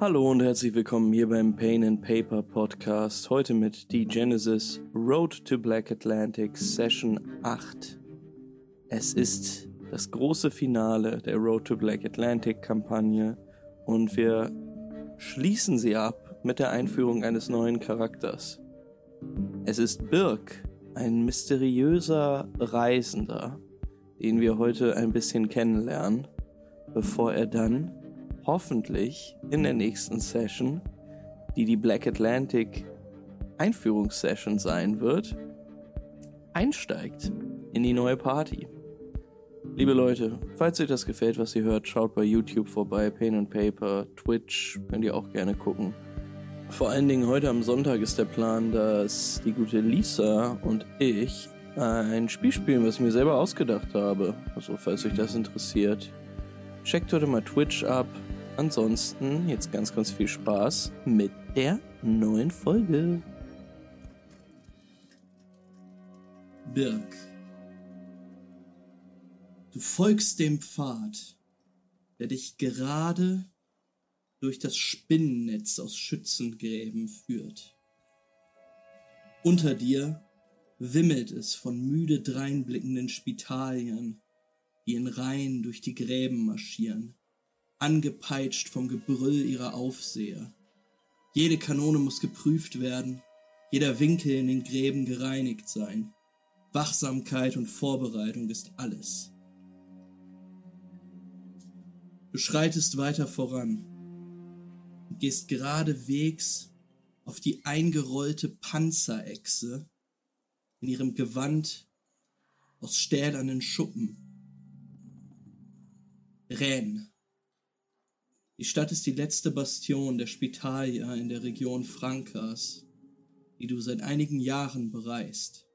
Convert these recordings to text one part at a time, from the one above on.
Hallo und herzlich willkommen hier beim Pain and Paper Podcast. Heute mit The Genesis Road to Black Atlantic Session 8. Es ist das große Finale der Road to Black Atlantic Kampagne und wir schließen sie ab mit der Einführung eines neuen Charakters. Es ist Birk, ein mysteriöser Reisender, den wir heute ein bisschen kennenlernen, bevor er dann hoffentlich in der nächsten Session, die die Black Atlantic Einführungssession sein wird, einsteigt in die neue Party. Liebe Leute, falls euch das gefällt, was ihr hört, schaut bei YouTube vorbei, Pain and Paper, Twitch, könnt ihr auch gerne gucken. Vor allen Dingen heute am Sonntag ist der Plan, dass die gute Lisa und ich ein Spiel spielen, was ich mir selber ausgedacht habe. Also falls euch das interessiert. Checkt heute mal Twitch ab, Ansonsten jetzt ganz, ganz viel Spaß mit der neuen Folge. Birk. Du folgst dem Pfad, der dich gerade durch das Spinnennetz aus Schützengräben führt. Unter dir wimmelt es von müde dreinblickenden Spitalien, die in Reihen durch die Gräben marschieren angepeitscht vom Gebrüll ihrer Aufseher. Jede Kanone muss geprüft werden, jeder Winkel in den Gräben gereinigt sein. Wachsamkeit und Vorbereitung ist alles. Du schreitest weiter voran und gehst geradewegs auf die eingerollte Panzerechse in ihrem Gewand aus stählernen Schuppen. Renn die Stadt ist die letzte Bastion der Spitalia in der Region Francas, die du seit einigen Jahren bereist.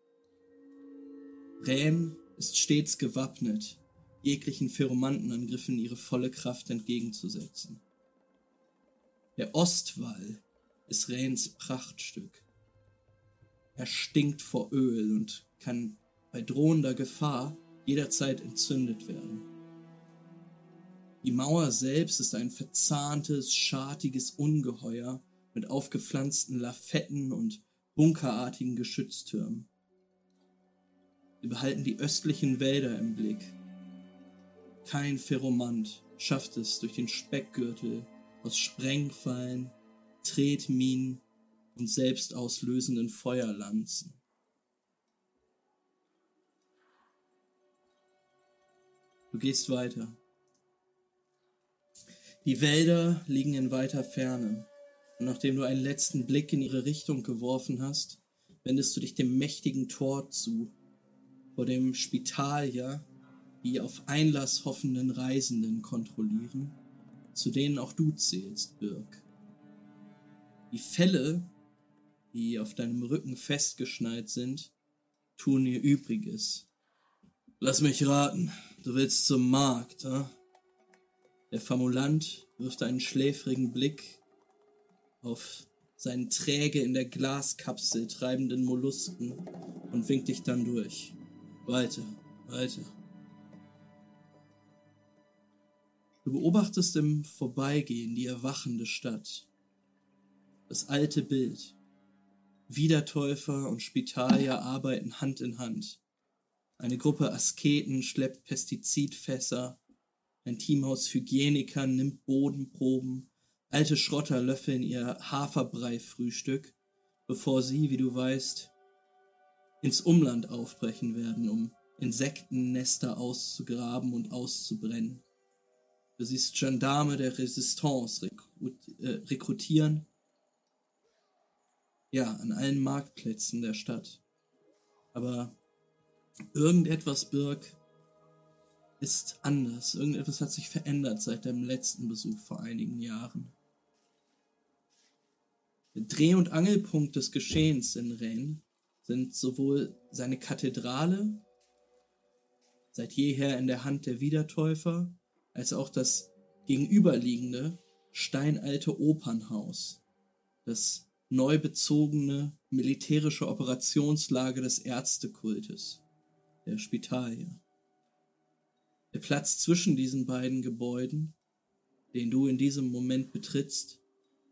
Rennes ist stets gewappnet, jeglichen Pheromantenangriffen ihre volle Kraft entgegenzusetzen. Der Ostwall ist Rennes Prachtstück. Er stinkt vor Öl und kann bei drohender Gefahr jederzeit entzündet werden. Die Mauer selbst ist ein verzahntes, schartiges Ungeheuer mit aufgepflanzten Lafetten und bunkerartigen Geschütztürmen. Sie behalten die östlichen Wälder im Blick. Kein Feromant schafft es durch den Speckgürtel aus Sprengfallen, Tretminen und selbstauslösenden Feuerlanzen. Du gehst weiter. Die Wälder liegen in weiter Ferne, und nachdem du einen letzten Blick in ihre Richtung geworfen hast, wendest du dich dem mächtigen Tor zu, vor dem Spitalia die auf Einlass hoffenden Reisenden kontrollieren, zu denen auch du zählst, Birk. Die Felle, die auf deinem Rücken festgeschnallt sind, tun ihr Übriges. Lass mich raten, du willst zum Markt, hm? Der Formulant wirft einen schläfrigen Blick auf seinen träge in der Glaskapsel treibenden Mollusken und winkt dich dann durch. Weiter, weiter. Du beobachtest im Vorbeigehen die erwachende Stadt. Das alte Bild. Wiedertäufer und Spitalier arbeiten Hand in Hand. Eine Gruppe Asketen schleppt Pestizidfässer ein Team aus Hygienikern nimmt Bodenproben, alte Schrotter löffeln ihr Haferbrei-Frühstück, bevor sie, wie du weißt, ins Umland aufbrechen werden, um Insektennester auszugraben und auszubrennen. Du siehst Gendarme der Resistance äh, rekrutieren. Ja, an allen Marktplätzen der Stadt. Aber irgendetwas, Birk, ist anders. Irgendetwas hat sich verändert seit deinem letzten Besuch vor einigen Jahren. Der Dreh- und Angelpunkt des Geschehens in Rennes sind sowohl seine Kathedrale, seit jeher in der Hand der Wiedertäufer, als auch das gegenüberliegende steinalte Opernhaus, das neu bezogene militärische Operationslager des Ärztekultes, der Spitalier. Der Platz zwischen diesen beiden Gebäuden, den du in diesem Moment betrittst,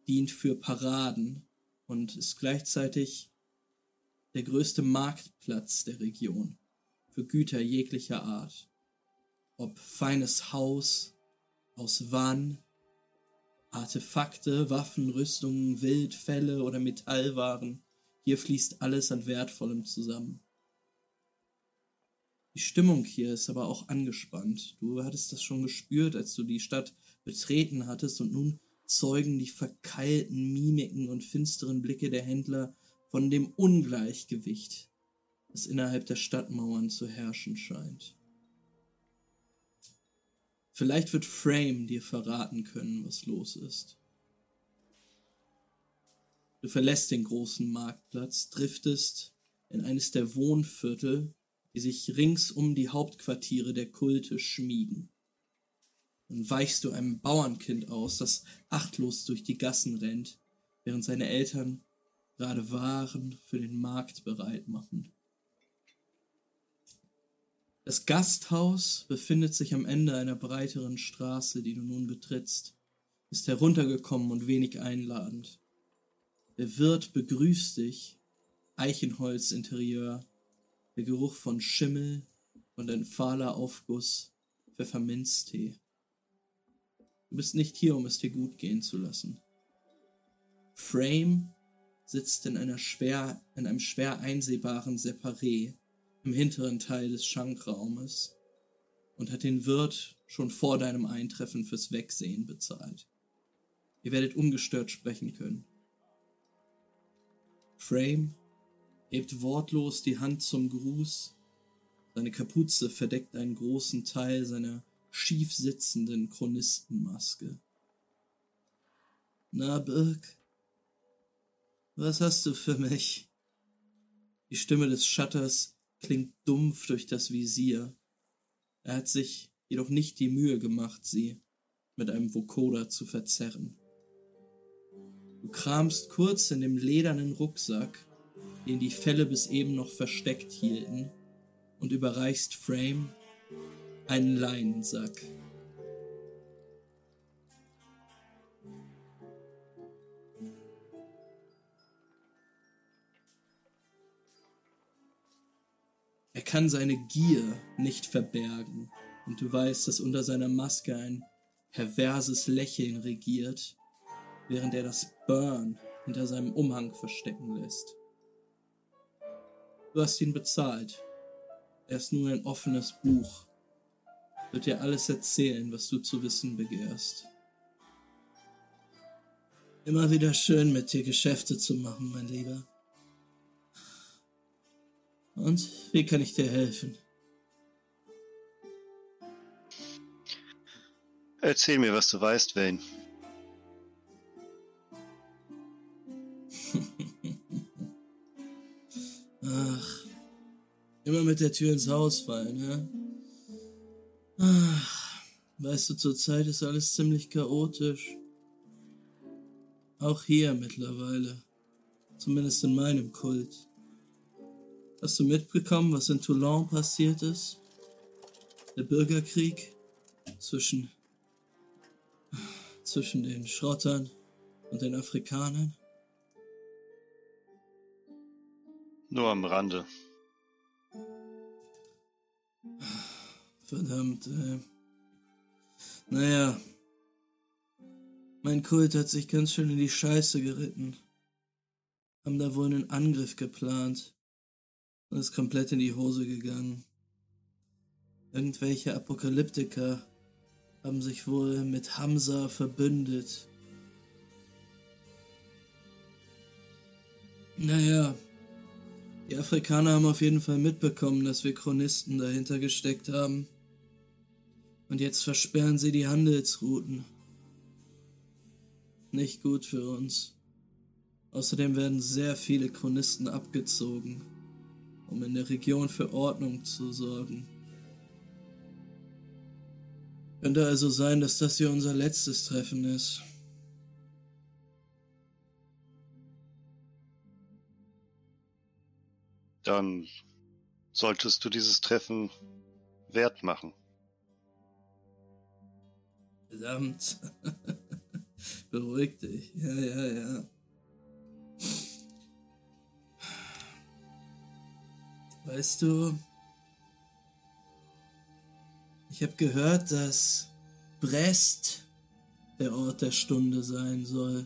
dient für Paraden und ist gleichzeitig der größte Marktplatz der Region für Güter jeglicher Art. Ob feines Haus aus Wann, Artefakte, Waffen, Rüstungen, Wild, Felle oder Metallwaren, hier fließt alles an Wertvollem zusammen. Die Stimmung hier ist aber auch angespannt. Du hattest das schon gespürt, als du die Stadt betreten hattest und nun zeugen die verkeilten Mimiken und finsteren Blicke der Händler von dem Ungleichgewicht, das innerhalb der Stadtmauern zu herrschen scheint. Vielleicht wird Frame dir verraten können, was los ist. Du verlässt den großen Marktplatz, driftest in eines der Wohnviertel, die sich rings um die Hauptquartiere der Kulte schmiegen. Dann weichst du einem Bauernkind aus, das achtlos durch die Gassen rennt, während seine Eltern gerade Waren für den Markt bereit machen. Das Gasthaus befindet sich am Ende einer breiteren Straße, die du nun betrittst, ist heruntergekommen und wenig einladend. Der Wirt begrüßt dich, Eichenholzinterieur, der Geruch von Schimmel und ein fahler Aufguss Pfefferminztee. Du bist nicht hier, um es dir gut gehen zu lassen. Frame sitzt in, einer schwer, in einem schwer einsehbaren Separé im hinteren Teil des Schankraumes und hat den Wirt schon vor deinem Eintreffen fürs Wegsehen bezahlt. Ihr werdet ungestört sprechen können. Frame hebt wortlos die Hand zum Gruß. Seine Kapuze verdeckt einen großen Teil seiner schief sitzenden Chronistenmaske. Na, Birk, was hast du für mich? Die Stimme des Shutters klingt dumpf durch das Visier. Er hat sich jedoch nicht die Mühe gemacht, sie mit einem Vokoder zu verzerren. Du kramst kurz in dem ledernen Rucksack, den die Felle bis eben noch versteckt hielten, und überreichst Frame einen Leinensack. Er kann seine Gier nicht verbergen, und du weißt, dass unter seiner Maske ein perverses Lächeln regiert, während er das Burn hinter seinem Umhang verstecken lässt. Du hast ihn bezahlt. Er ist nun ein offenes Buch, wird dir alles erzählen, was du zu wissen begehrst. Immer wieder schön, mit dir Geschäfte zu machen, mein Lieber. Und wie kann ich dir helfen? Erzähl mir, was du weißt, Wayne. Mit der Tür ins Haus fallen, hä? Ach, weißt du, zurzeit ist alles ziemlich chaotisch. Auch hier mittlerweile. Zumindest in meinem Kult. Hast du mitbekommen, was in Toulon passiert ist? Der Bürgerkrieg zwischen, zwischen den Schrottern und den Afrikanern? Nur am Rande. Verdammt, ey. Naja. Mein Kult hat sich ganz schön in die Scheiße geritten. Haben da wohl einen Angriff geplant. Und ist komplett in die Hose gegangen. Irgendwelche Apokalyptiker haben sich wohl mit Hamza verbündet. Naja, die Afrikaner haben auf jeden Fall mitbekommen, dass wir Chronisten dahinter gesteckt haben. Und jetzt versperren sie die Handelsrouten. Nicht gut für uns. Außerdem werden sehr viele Chronisten abgezogen, um in der Region für Ordnung zu sorgen. Könnte also sein, dass das hier unser letztes Treffen ist. Dann solltest du dieses Treffen wert machen. Verdammt. Beruhig dich. Ja, ja, ja. Weißt du, ich habe gehört, dass Brest der Ort der Stunde sein soll.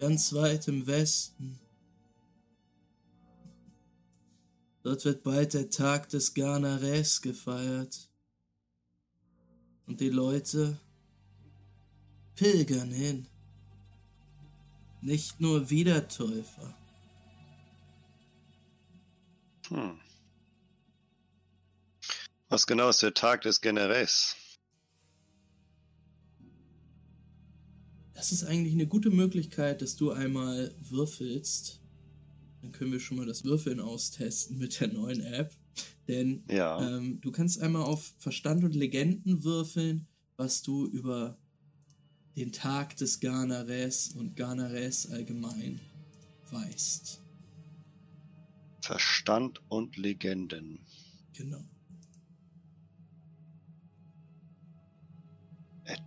Ganz weit im Westen. Dort wird bald der Tag des Garnares gefeiert. Und die Leute pilgern hin. Nicht nur Wiedertäufer. Hm. Was genau ist der Tag des Generäls? Das ist eigentlich eine gute Möglichkeit, dass du einmal würfelst. Dann können wir schon mal das Würfeln austesten mit der neuen App. Denn Ja. ähm, du kannst einmal auf Verstand und Legenden würfeln, was du über den Tag des Garnares und Garnares allgemein weißt. Verstand und Legenden. Genau. Et.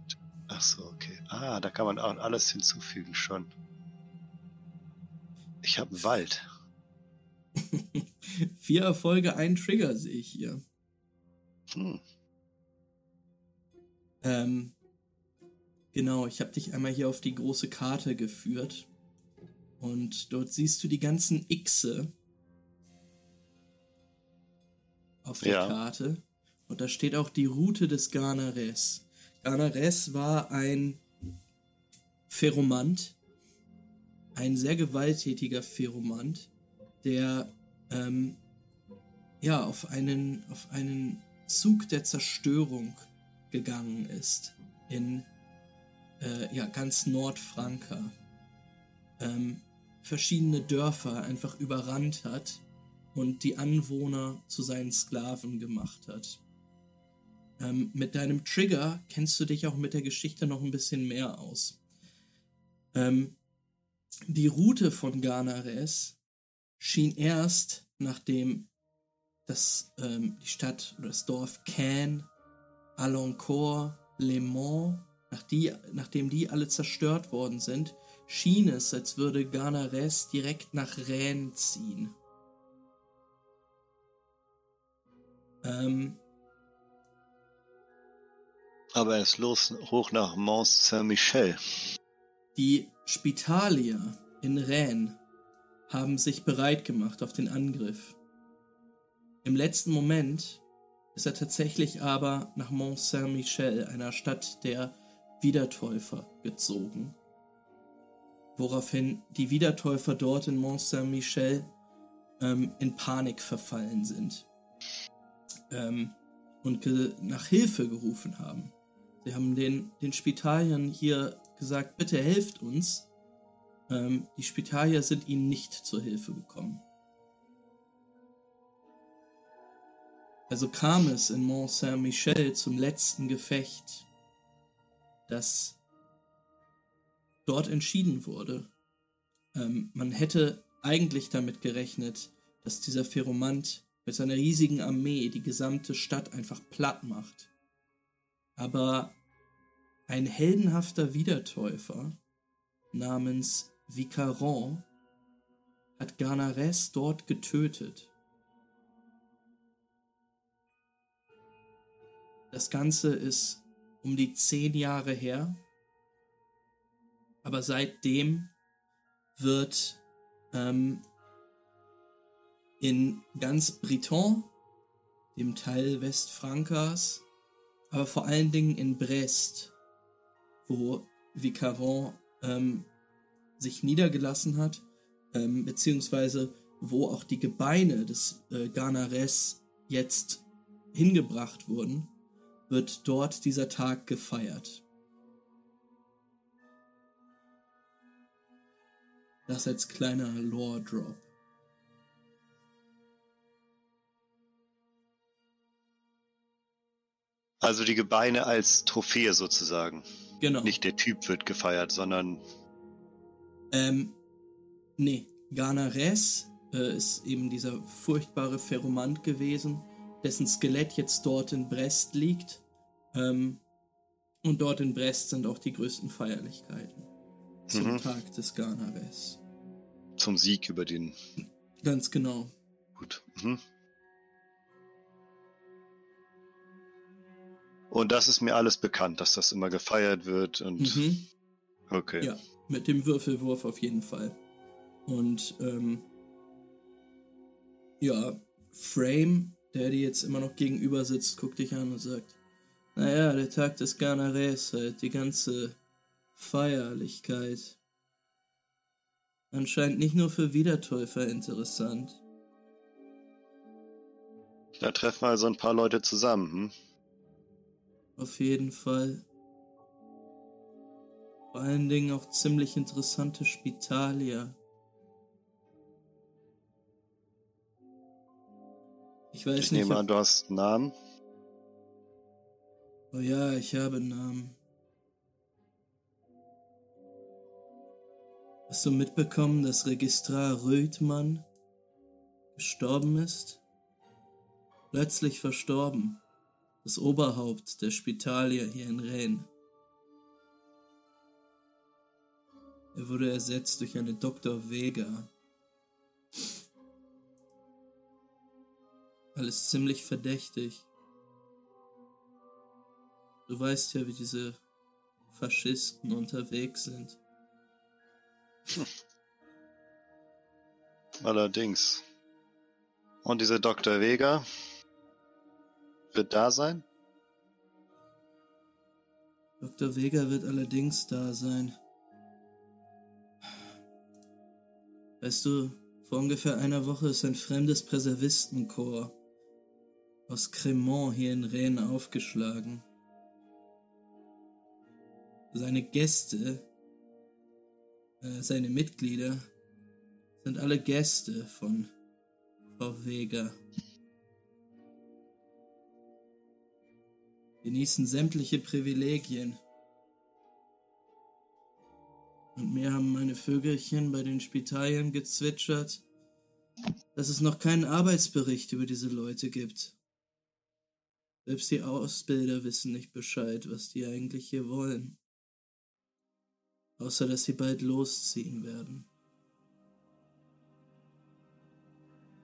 Ach so, okay. Ah, da kann man auch alles hinzufügen schon. Ich habe einen Wald. Vier Erfolge, ein Trigger sehe ich hier. Hm. Ähm, genau, ich habe dich einmal hier auf die große Karte geführt. Und dort siehst du die ganzen Xe auf der Ja. Karte. Und da steht auch die Route des Garnares. Garnares war ein Feromant, ein sehr gewalttätiger Feromant, der ähm, ja auf einen, auf einen Zug der Zerstörung gegangen ist in äh, ja, ganz Nordfranka. Ähm, verschiedene Dörfer einfach überrannt hat und die Anwohner zu seinen Sklaven gemacht hat. Ähm, mit deinem Trigger kennst du dich auch mit der Geschichte noch ein bisschen mehr aus. Ähm, die Route von Garnares schien erst, nachdem das, ähm, die Stadt oder das Dorf Caen, Alencourt, Le Mans, nach die, nachdem die alle zerstört worden sind, schien es, als würde Garnares direkt nach Rennes ziehen. Ähm, Aber er ist los hoch nach Mont Saint-Michel. Die Spitalier in Rennes haben sich bereit gemacht auf den Angriff. Im letzten Moment ist er tatsächlich aber nach Mont Saint-Michel, einer Stadt der Wiedertäufer, gezogen. Woraufhin die Wiedertäufer dort in Mont Saint-Michel ähm, in Panik verfallen sind ähm, und nach Hilfe gerufen haben. Sie haben den, den Spitaliern hier gesagt, bitte helft uns. Ähm, die Spitalier sind ihnen nicht zur Hilfe gekommen. Also kam es in Mont Saint-Michel zum letzten Gefecht, das dort entschieden wurde. Ähm, man hätte eigentlich damit gerechnet, dass dieser Feromant mit seiner riesigen Armee die gesamte Stadt einfach platt macht. Aber ein heldenhafter Wiedertäufer namens Vicaron hat Garnares dort getötet. Das Ganze ist um die zehn Jahre her, aber seitdem wird ähm, in ganz Briton, dem Teil Westfrankas, aber vor allen Dingen in Brest, wo Vicaron ähm, sich niedergelassen hat, ähm, beziehungsweise wo auch die Gebeine des äh, Garnares jetzt hingebracht wurden, wird dort dieser Tag gefeiert. Das als kleiner Lore-Drop. Also die Gebeine als Trophäe sozusagen. Genau. Nicht der Typ wird gefeiert, sondern Ähm, nee, Garnares äh, ist eben dieser furchtbare Feromant gewesen, dessen Skelett jetzt dort in Brest liegt. Ähm, Und dort in Brest sind auch die größten Feierlichkeiten zum Mhm. Tag des Garnares. Zum Sieg über den. Ganz genau. Gut. Mhm. Und das ist mir alles bekannt, dass das immer gefeiert wird und. Mhm. Okay. Ja, mit dem Würfelwurf auf jeden Fall. Und ähm, ja, Frame, der dir jetzt immer noch gegenüber sitzt, guckt dich an und sagt, naja, der Tag des Garnares halt, die ganze Feierlichkeit. Anscheinend nicht nur für Wiedertäufer interessant. Da treffen also ein paar Leute zusammen. Hm? Auf jeden Fall. Vor allen Dingen auch ziemlich interessante Spitalier. Ich weiß Ich nicht. nehme ob- an, du hast einen Namen. Oh ja, ich habe einen Namen. Hast du mitbekommen, dass Registrar Röthmann gestorben ist? Plötzlich verstorben. Das Oberhaupt der Spitalier hier in Rennes. Er wurde ersetzt durch eine Dr. Vega. Alles ziemlich verdächtig. Du weißt ja, wie diese Faschisten unterwegs sind. Allerdings. Und diese Dr. Vega wird da sein? Dr. Vega wird allerdings da sein. Weißt du, vor ungefähr einer Woche ist ein fremdes Präservistenkorps aus Cremont hier in Rennes aufgeschlagen. Seine Gäste, äh, seine Mitglieder, sind alle Gäste von Frau Vega. Genießen sämtliche Privilegien. Und mir haben meine Vögelchen bei den Spitalien gezwitschert, dass es noch keinen Arbeitsbericht über diese Leute gibt. Selbst die Ausbilder wissen nicht Bescheid, was die eigentlich hier wollen. Außer dass sie bald losziehen werden.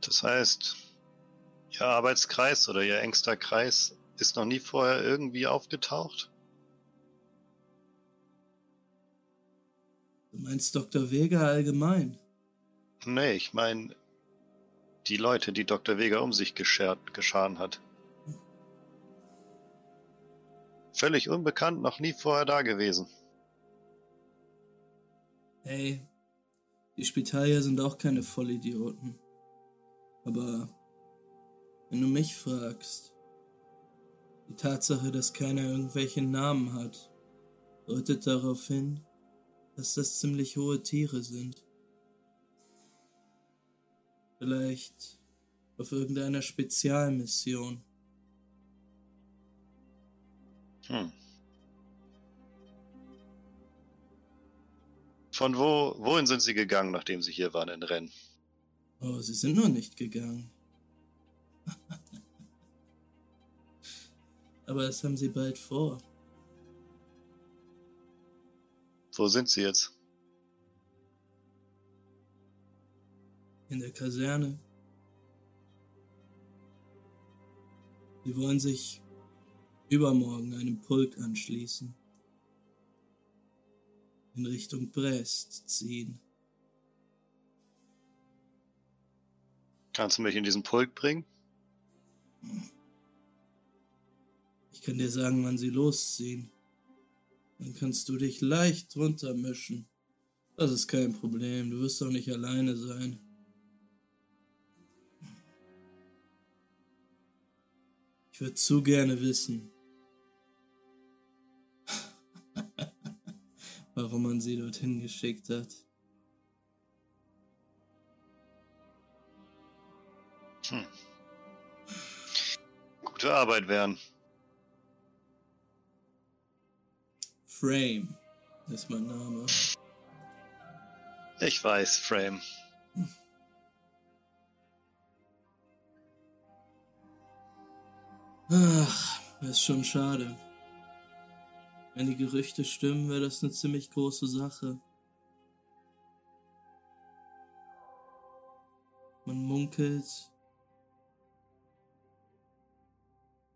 Das heißt, Ihr Arbeitskreis oder Ihr engster Kreis ist noch nie vorher irgendwie aufgetaucht? Du meinst Dr. Vega allgemein? Nee, ich meine die Leute, die Dr. Vega um sich geschert, gescharen hat. Völlig unbekannt, noch nie vorher da gewesen. Hey, die Spitalier sind auch keine Vollidioten. Aber wenn du mich fragst, die Tatsache, dass keiner irgendwelche Namen hat, deutet darauf hin, dass das ziemlich hohe Tiere sind. Vielleicht auf irgendeiner Spezialmission. Hm. Von wo, wohin sind Sie gegangen, nachdem Sie hier waren in Rennes? Oh, sie sind noch nicht gegangen. Aber das haben sie bald vor. Wo sind Sie jetzt? In der Kaserne. Sie wollen sich übermorgen einem Pulk anschließen. In Richtung Brest ziehen. Kannst du mich in diesen Pulk bringen? Ich kann dir sagen, wann sie losziehen. Dann kannst du dich leicht drunter mischen. Das ist kein Problem, du wirst doch nicht alleine sein. Ich würde zu gerne wissen, warum man sie dorthin geschickt hat. Hm. Gute Arbeit, Wern. Frame ist mein Name. Ich weiß, Frame. Ach, ist schon schade. Wenn die Gerüchte stimmen, wäre das eine ziemlich große Sache. Man munkelt,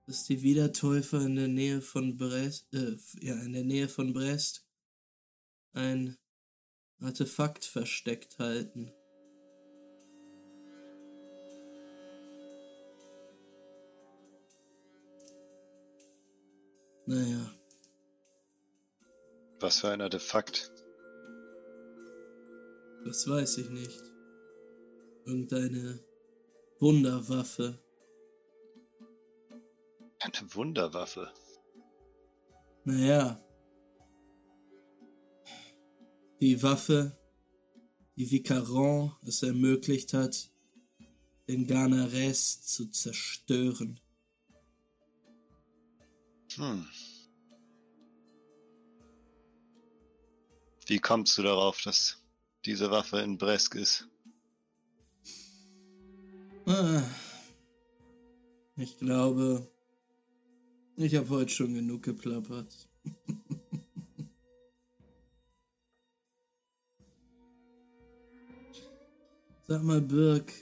dass die Wiedertäufer in der Nähe von Brest, äh, ja, in der Nähe von Brest ein Artefakt versteckt halten. Naja. Was für ein Artefakt? Das weiß ich nicht. Irgendeine Wunderwaffe. Eine Wunderwaffe. Naja. Die Waffe, die Vicaron es ermöglicht hat, den Garnares zu zerstören. Hm. Wie kommst du darauf, dass diese Waffe in Bresk ist? Ah, ich glaube, ich habe heute schon genug geplappert. Sag mal, Birk,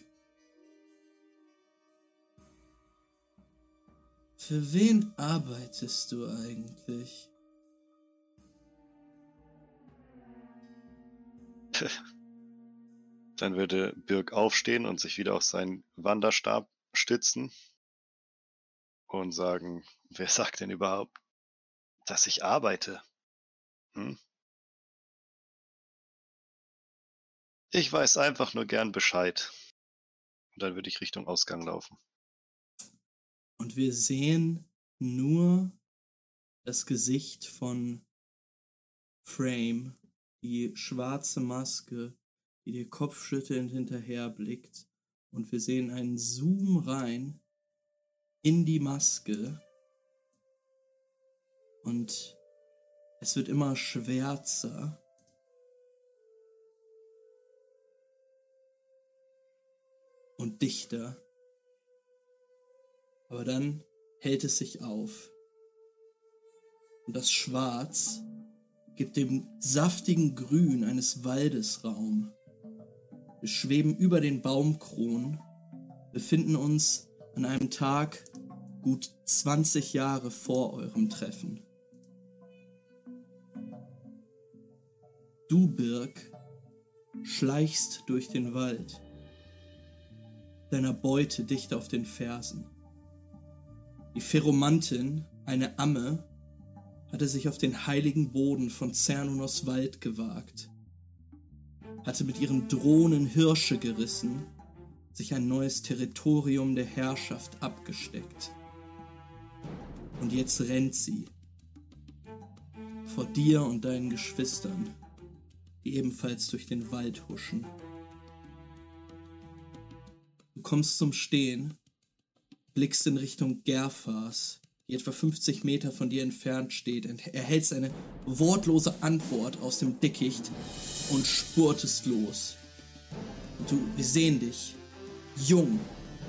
für wen arbeitest du eigentlich? Dann würde Birk aufstehen und sich wieder auf seinen Wanderstab stützen und sagen, wer sagt denn überhaupt, dass ich arbeite? Hm? Ich weiß einfach nur gern Bescheid. Und dann würde ich Richtung Ausgang laufen. Und wir sehen nur das Gesicht von Frame, die schwarze Maske, die dir kopfschüttelnd hinterherblickt. Und wir sehen einen Zoom rein in die Maske. Und es wird immer schwärzer. Und dichter. Aber dann hält es sich auf. Und das Schwarz gibt dem saftigen Grün eines Waldes Raum. Wir schweben über den Baumkronen, befinden uns an einem Tag gut 20 Jahre vor eurem Treffen. Du, Birk, schleichst durch den Wald, deiner Beute dicht auf den Fersen. Die Pheromantin, eine Amme, hatte sich auf den heiligen Boden von Cernunos Wald gewagt, hatte mit ihren Drohnen Hirsche gerissen, sich ein neues Territorium der Herrschaft abgesteckt. Und jetzt rennt sie vor dir und deinen Geschwistern, die ebenfalls durch den Wald huschen. Du kommst zum Stehen, blickst in Richtung Gerfas, die etwa 50 Meter von dir entfernt steht, erhältst eine wortlose Antwort aus dem Dickicht und spurtest los. Und du, wir sehen dich, jung,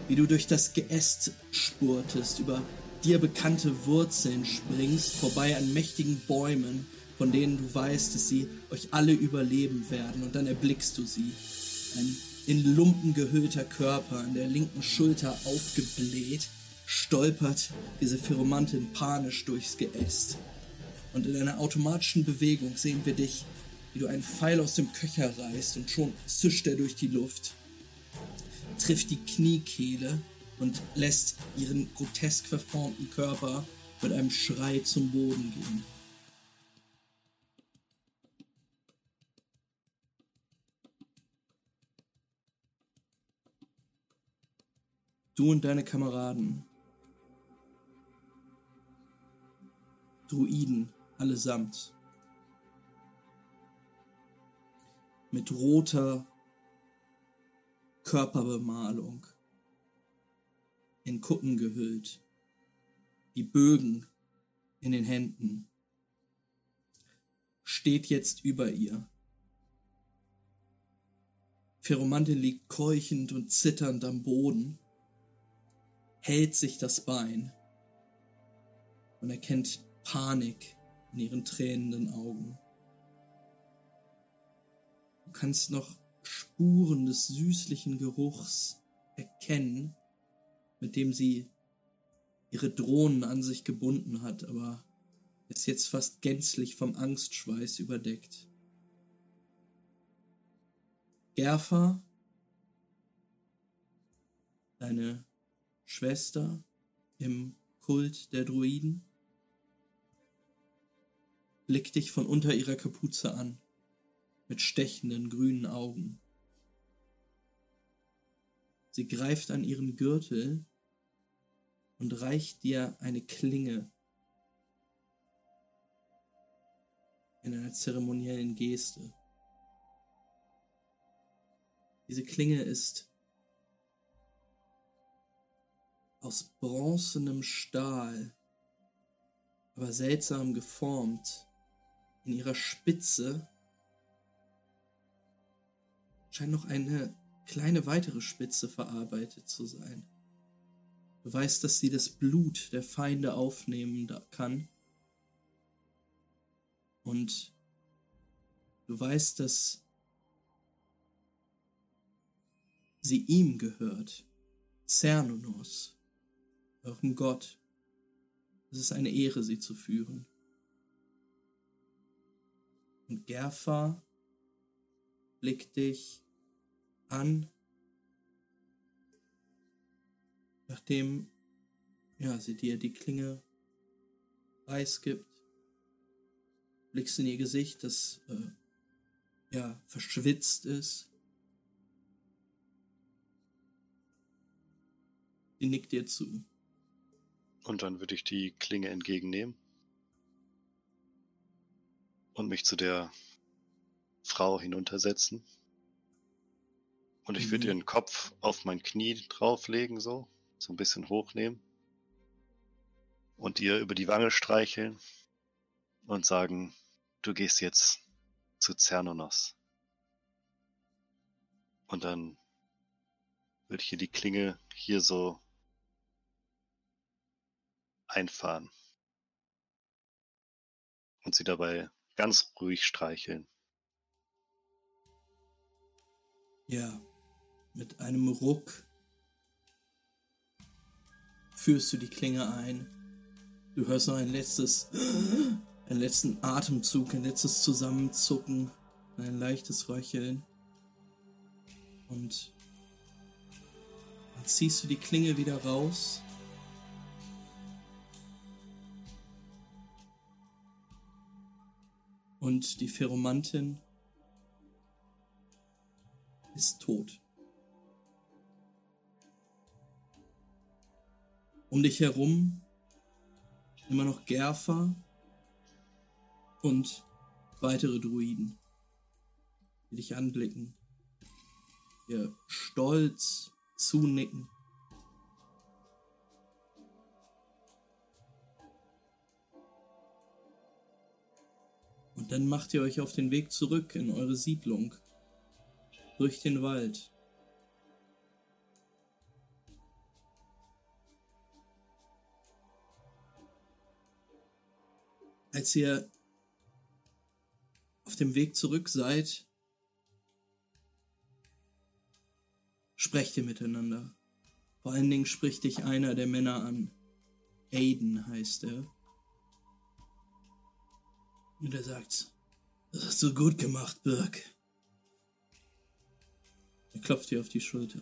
wie du durch das Geäst spurtest, über dir bekannte Wurzeln springst, vorbei an mächtigen Bäumen, von denen du weißt, dass sie euch alle überleben werden, und dann erblickst du sie. Ein in Lumpen gehüllter Körper, an der linken Schulter aufgebläht, stolpert diese Pheromantin panisch durchs Geäst. Und in einer automatischen Bewegung sehen wir dich, wie du einen Pfeil aus dem Köcher reißt und schon zischt er durch die Luft, trifft die Kniekehle und lässt ihren grotesk verformten Körper mit einem Schrei zum Boden gehen. Du und deine Kameraden Druiden allesamt. Mit roter Körperbemalung. In Kutten gehüllt. Die Bögen in den Händen. Steht jetzt über ihr. Pheromante liegt keuchend und zitternd am Boden, hält sich das Bein und erkennt Panik in ihren tränenden Augen. Du kannst noch Spuren des süßlichen Geruchs erkennen, mit dem sie ihre Drohnen an sich gebunden hat, aber ist jetzt fast gänzlich vom Angstschweiß überdeckt. Gerfa, deine Schwester im Kult der Druiden, blickt dich von unter ihrer Kapuze an, mit stechenden grünen Augen. Sie greift an ihren Gürtel und reicht dir eine Klinge in einer zeremoniellen Geste. Diese Klinge ist aus bronzenem Stahl, aber seltsam geformt. In ihrer Spitze scheint noch eine kleine weitere Spitze verarbeitet zu sein. Du weißt, dass sie das Blut der Feinde aufnehmen kann. Und du weißt, dass sie ihm gehört. Cernunos, eurem Gott. Es ist eine Ehre, sie zu führen. Und Gerfa blickt dich an Nachdem ja, sie dir die Klinge preisgibt, blickst in ihr Gesicht, das äh, ja verschwitzt ist. Sie nickt dir zu. Und dann würde ich die Klinge entgegennehmen und mich zu der Frau hinuntersetzen. Und ich würde mhm. ihren Kopf auf mein Knie drauflegen, so so ein bisschen hochnehmen und ihr über die Wange streicheln und sagen, du gehst jetzt zu Cernonos. Und dann würde ich hier die Klinge hier so einfahren und sie dabei ganz ruhig streicheln. Ja, mit einem Ruck führst du die Klinge ein. Du hörst noch ein letztes, einen letzten Atemzug, ein letztes Zusammenzucken, ein leichtes Röcheln. Und dann ziehst du die Klinge wieder raus. Und die Pheromantin ist tot. Um dich herum immer noch Gerfer und weitere Druiden, die dich anblicken, dir stolz zunicken. Und dann macht ihr euch auf den Weg zurück in eure Siedlung durch den Wald. als ihr auf dem Weg zurück seid, sprecht ihr miteinander. Vor allen Dingen spricht dich einer der Männer an. Aiden heißt er. Und er sagt, das hast du gut gemacht, Birk. Er klopft dir auf die Schulter.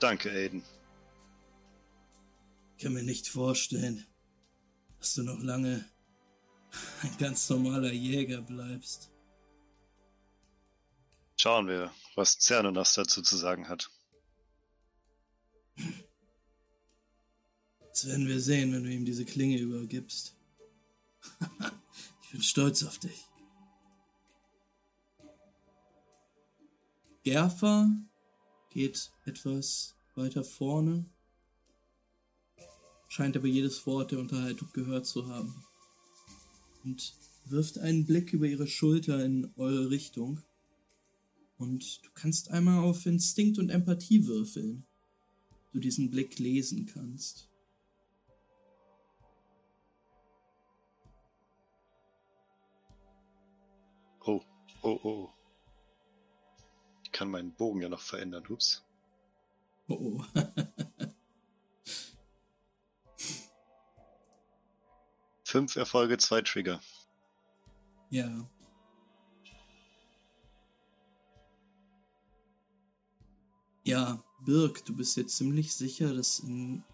Danke, Aiden. Ich kann mir nicht vorstellen, dass du noch lange ein ganz normaler Jäger bleibst. Schauen wir, was Cernunas dazu zu sagen hat. Das werden wir sehen, wenn du ihm diese Klinge übergibst. ich bin stolz auf dich. Gerfa geht etwas weiter vorne scheint aber jedes Wort der Unterhaltung gehört zu haben. Und wirft einen Blick über ihre Schulter in eure Richtung. Und du kannst einmal auf Instinkt und Empathie würfeln. Du diesen Blick lesen kannst. Oh, oh. Ich kann meinen Bogen ja noch verändern. Ups. Oh, oh. Fünf Erfolge, zwei Trigger. ja. Ja, Birk, du bist jetzt ziemlich sicher, dass in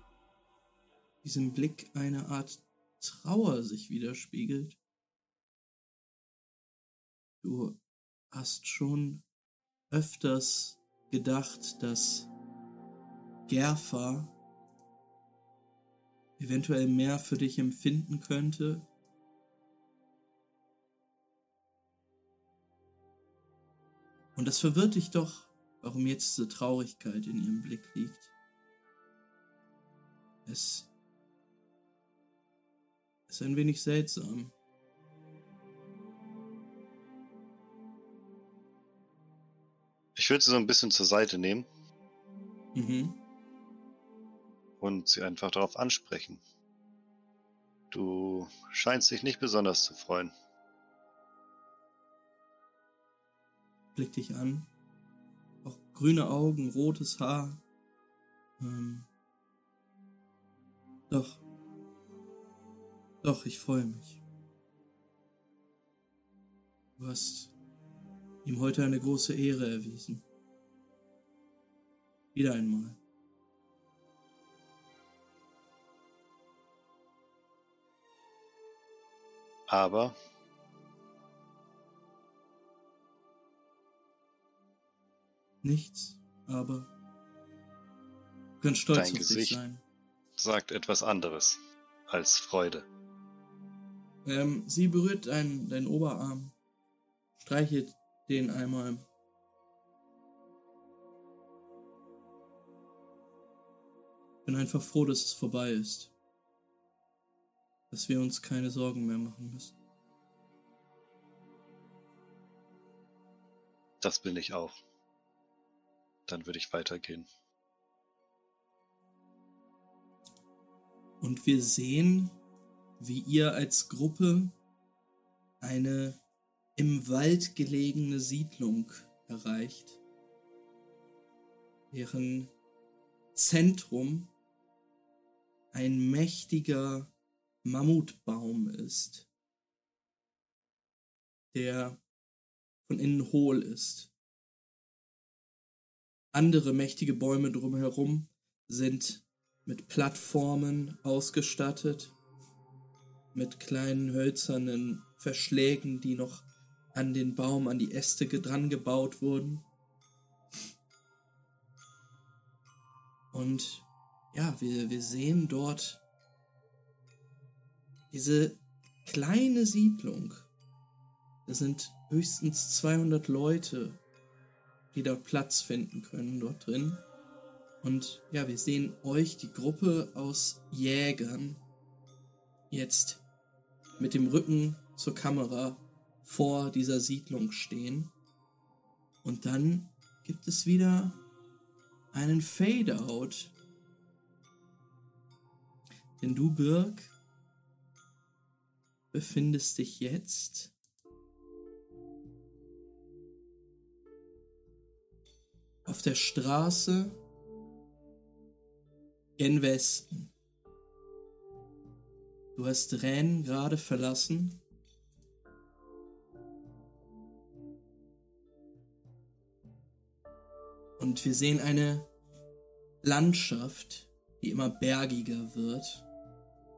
diesem Blick eine Art Trauer sich widerspiegelt. Du hast schon öfters gedacht, dass Gerfa eventuell mehr für dich empfinden könnte. Und das verwirrt dich doch, warum jetzt diese Traurigkeit in ihrem Blick liegt. Es ist ein wenig seltsam. Ich würde sie so ein bisschen zur Seite nehmen Mhm. und sie einfach darauf ansprechen. Du scheinst dich nicht besonders zu freuen. Blick dich an. Auch grüne Augen, rotes Haar. Ähm. Doch. Doch, ich freue mich. Du hast ihm heute eine große Ehre erwiesen. Wieder einmal. Aber Nichts, aber du kannst stolz Dein auf dich Gesicht. sein. sagt etwas anderes als Freude. Ähm, sie berührt deinen, deinen Oberarm, streichelt den einmal. Bin einfach froh, dass es vorbei ist. Dass wir uns keine Sorgen mehr machen müssen. Das bin ich auch. Dann würde ich weitergehen. Und wir sehen, wie ihr als Gruppe eine im Wald gelegene Siedlung erreicht, deren Zentrum ein mächtiger Mammutbaum ist, der von innen hohl ist. Andere mächtige Bäume drumherum sind mit Plattformen ausgestattet, mit kleinen hölzernen Verschlägen, die noch an den Baum, an die Äste dran gebaut wurden. Und ja, wir, wir sehen dort diese kleine Siedlung. Das sind höchstens 200 Leute, die da Platz finden können dort drin. Und ja, wir sehen euch, die Gruppe aus Jägern, jetzt mit dem Rücken zur Kamera vor dieser Siedlung stehen. Und dann gibt es wieder einen Fade-out. Denn du, Birk, befindest dich jetzt auf der Straße gen Westen. Du hast Rennes gerade verlassen. Und wir sehen eine Landschaft, die immer bergiger wird.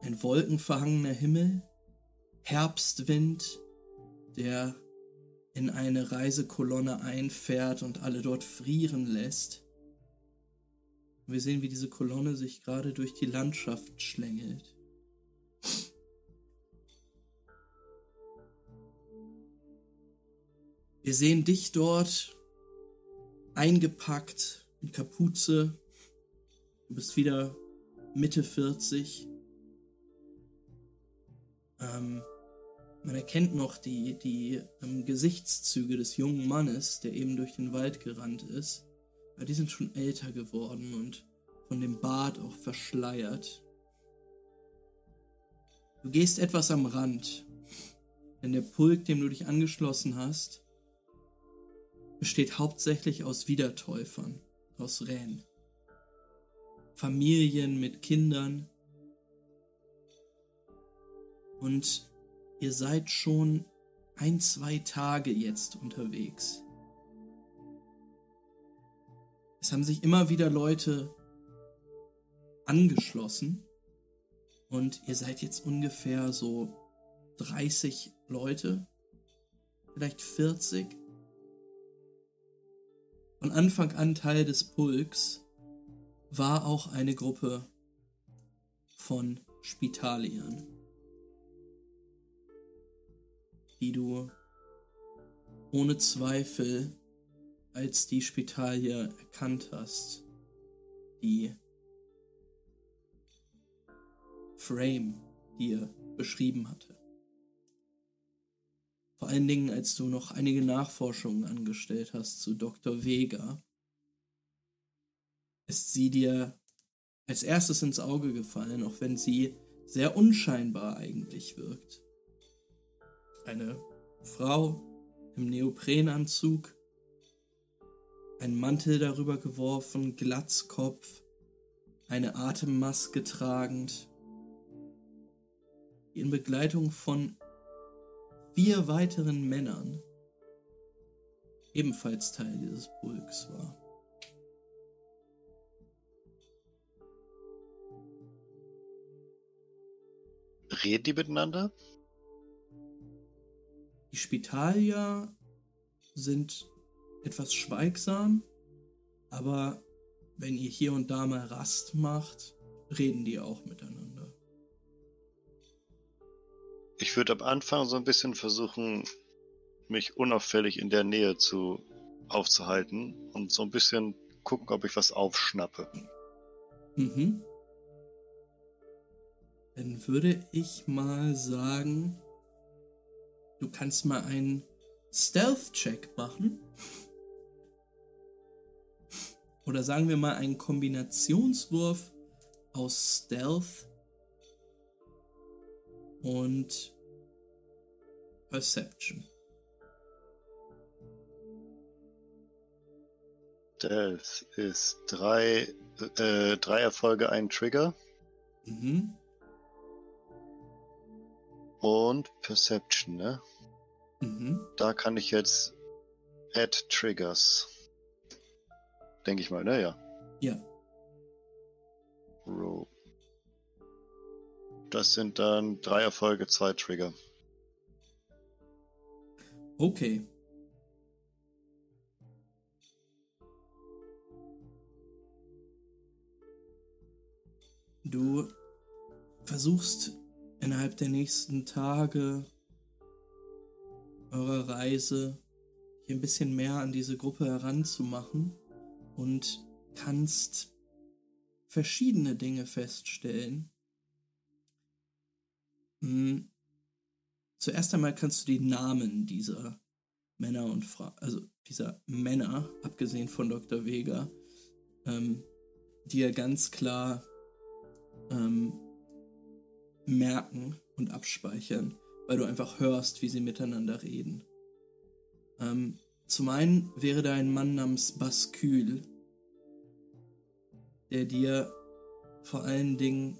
Ein wolkenverhangener Himmel, Herbstwind, der in eine Reisekolonne einfährt und alle dort frieren lässt. Wir sehen, wie diese Kolonne sich gerade durch die Landschaft schlängelt. Wir sehen dich dort eingepackt in Kapuze. Du bist wieder Mitte 40. Ähm, man erkennt noch die, die ähm, Gesichtszüge des jungen Mannes, der eben durch den Wald gerannt ist. Aber die sind schon älter geworden und von dem Bart auch verschleiert. Du gehst etwas am Rand. Denn der Pulk, dem du dich angeschlossen hast, besteht hauptsächlich aus Wiedertäufern, aus Rähen. Familien mit Kindern. Und ihr seid schon ein, zwei Tage jetzt unterwegs. Es haben sich immer wieder Leute angeschlossen und ihr seid jetzt ungefähr so 30 Leute, vielleicht 40. Von Anfang an Teil des Pulks war auch eine Gruppe von Spitaliern, die du ohne Zweifel als die Spitalier erkannt hast, die Frame dir beschrieben hatte. Vor allen Dingen, als du noch einige Nachforschungen angestellt hast zu Dr. Vega, ist sie dir als erstes ins Auge gefallen, auch wenn sie sehr unscheinbar eigentlich wirkt. Eine Frau im Neoprenanzug, ein Mantel darüber geworfen, Glatzkopf, eine Atemmaske tragend, in Begleitung von vier weiteren Männern ebenfalls Teil dieses Pulks war. Reden die miteinander? Die Spitalier sind etwas schweigsam, aber wenn ihr hier und da mal Rast macht, reden die auch miteinander. Ich würde am Anfang so ein bisschen versuchen, mich unauffällig in der Nähe zu aufzuhalten und so ein bisschen gucken, ob ich was aufschnappe. Mhm. Dann würde ich mal sagen, du kannst mal einen Stealth-Check machen. Oder sagen wir mal einen Kombinationswurf aus Stealth und Perception. Stealth ist drei, äh, drei Erfolge, ein Trigger. Mhm. Und Perception, ne? Mhm. Da kann ich jetzt Add Triggers. Denke ich mal, ne? Ja. Ja. Roll. Das sind dann drei Erfolge, zwei Trigger. Okay. Du versuchst innerhalb der nächsten Tage eurer Reise hier ein bisschen mehr an diese Gruppe heranzumachen und kannst verschiedene Dinge feststellen. Hm. Zuerst einmal kannst du die Namen dieser Männer und Frauen, also dieser Männer, abgesehen von Dr. Vega, ähm, dir ganz klar ähm, merken und abspeichern, weil du einfach hörst, wie sie miteinander reden. Ähm, zum einen wäre da ein Mann namens Bascule, der dir vor allen Dingen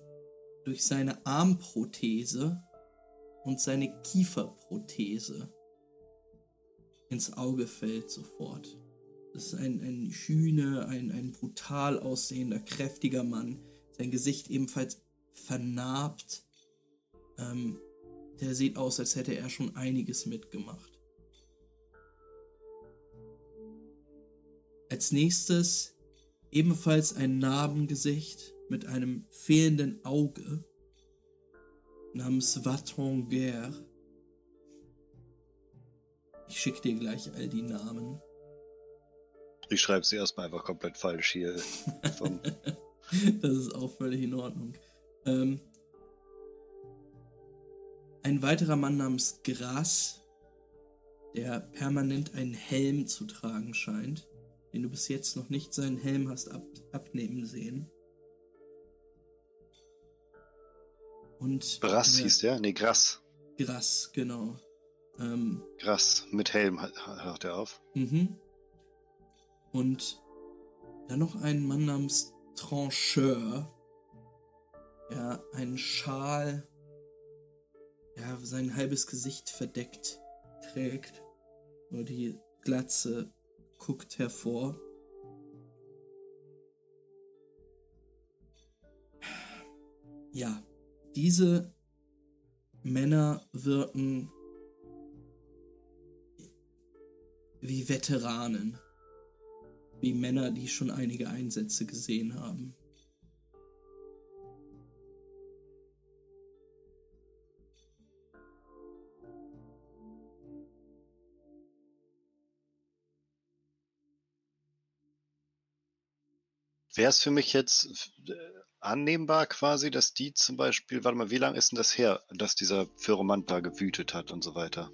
durch seine Armprothese und seine Kieferprothese ins Auge fällt sofort. Das ist ein, ein Hühne, ein, ein brutal aussehender, kräftiger Mann. Sein Gesicht ebenfalls vernarbt. Ähm, der sieht aus, als hätte er schon einiges mitgemacht. Als nächstes ebenfalls ein Narbengesicht mit einem fehlenden Auge namens Vatonguer. Ich schicke dir gleich all die Namen. Ich schreibe sie erstmal einfach komplett falsch hier. das ist auch völlig in Ordnung. Ähm, ein weiterer Mann namens Gras, der permanent einen Helm zu tragen scheint, den du bis jetzt noch nicht seinen Helm hast ab abnehmen sehen. Und Brass hieß der? Nee, Grass. Grass, genau. Ähm, Krass, mit Helm hört er auf. Mhm. Und dann noch ein Mann namens Trancheur, der einen Schal, ja, sein halbes Gesicht verdeckt trägt. Nur die Glatze guckt hervor. Ja, diese Männer wirken wie Veteranen. Wie Männer, die schon einige Einsätze gesehen haben. Wäre es für mich jetzt äh, annehmbar quasi, dass die zum Beispiel, warte mal, wie lange ist denn das her, dass dieser Pyromant da gewütet hat und so weiter?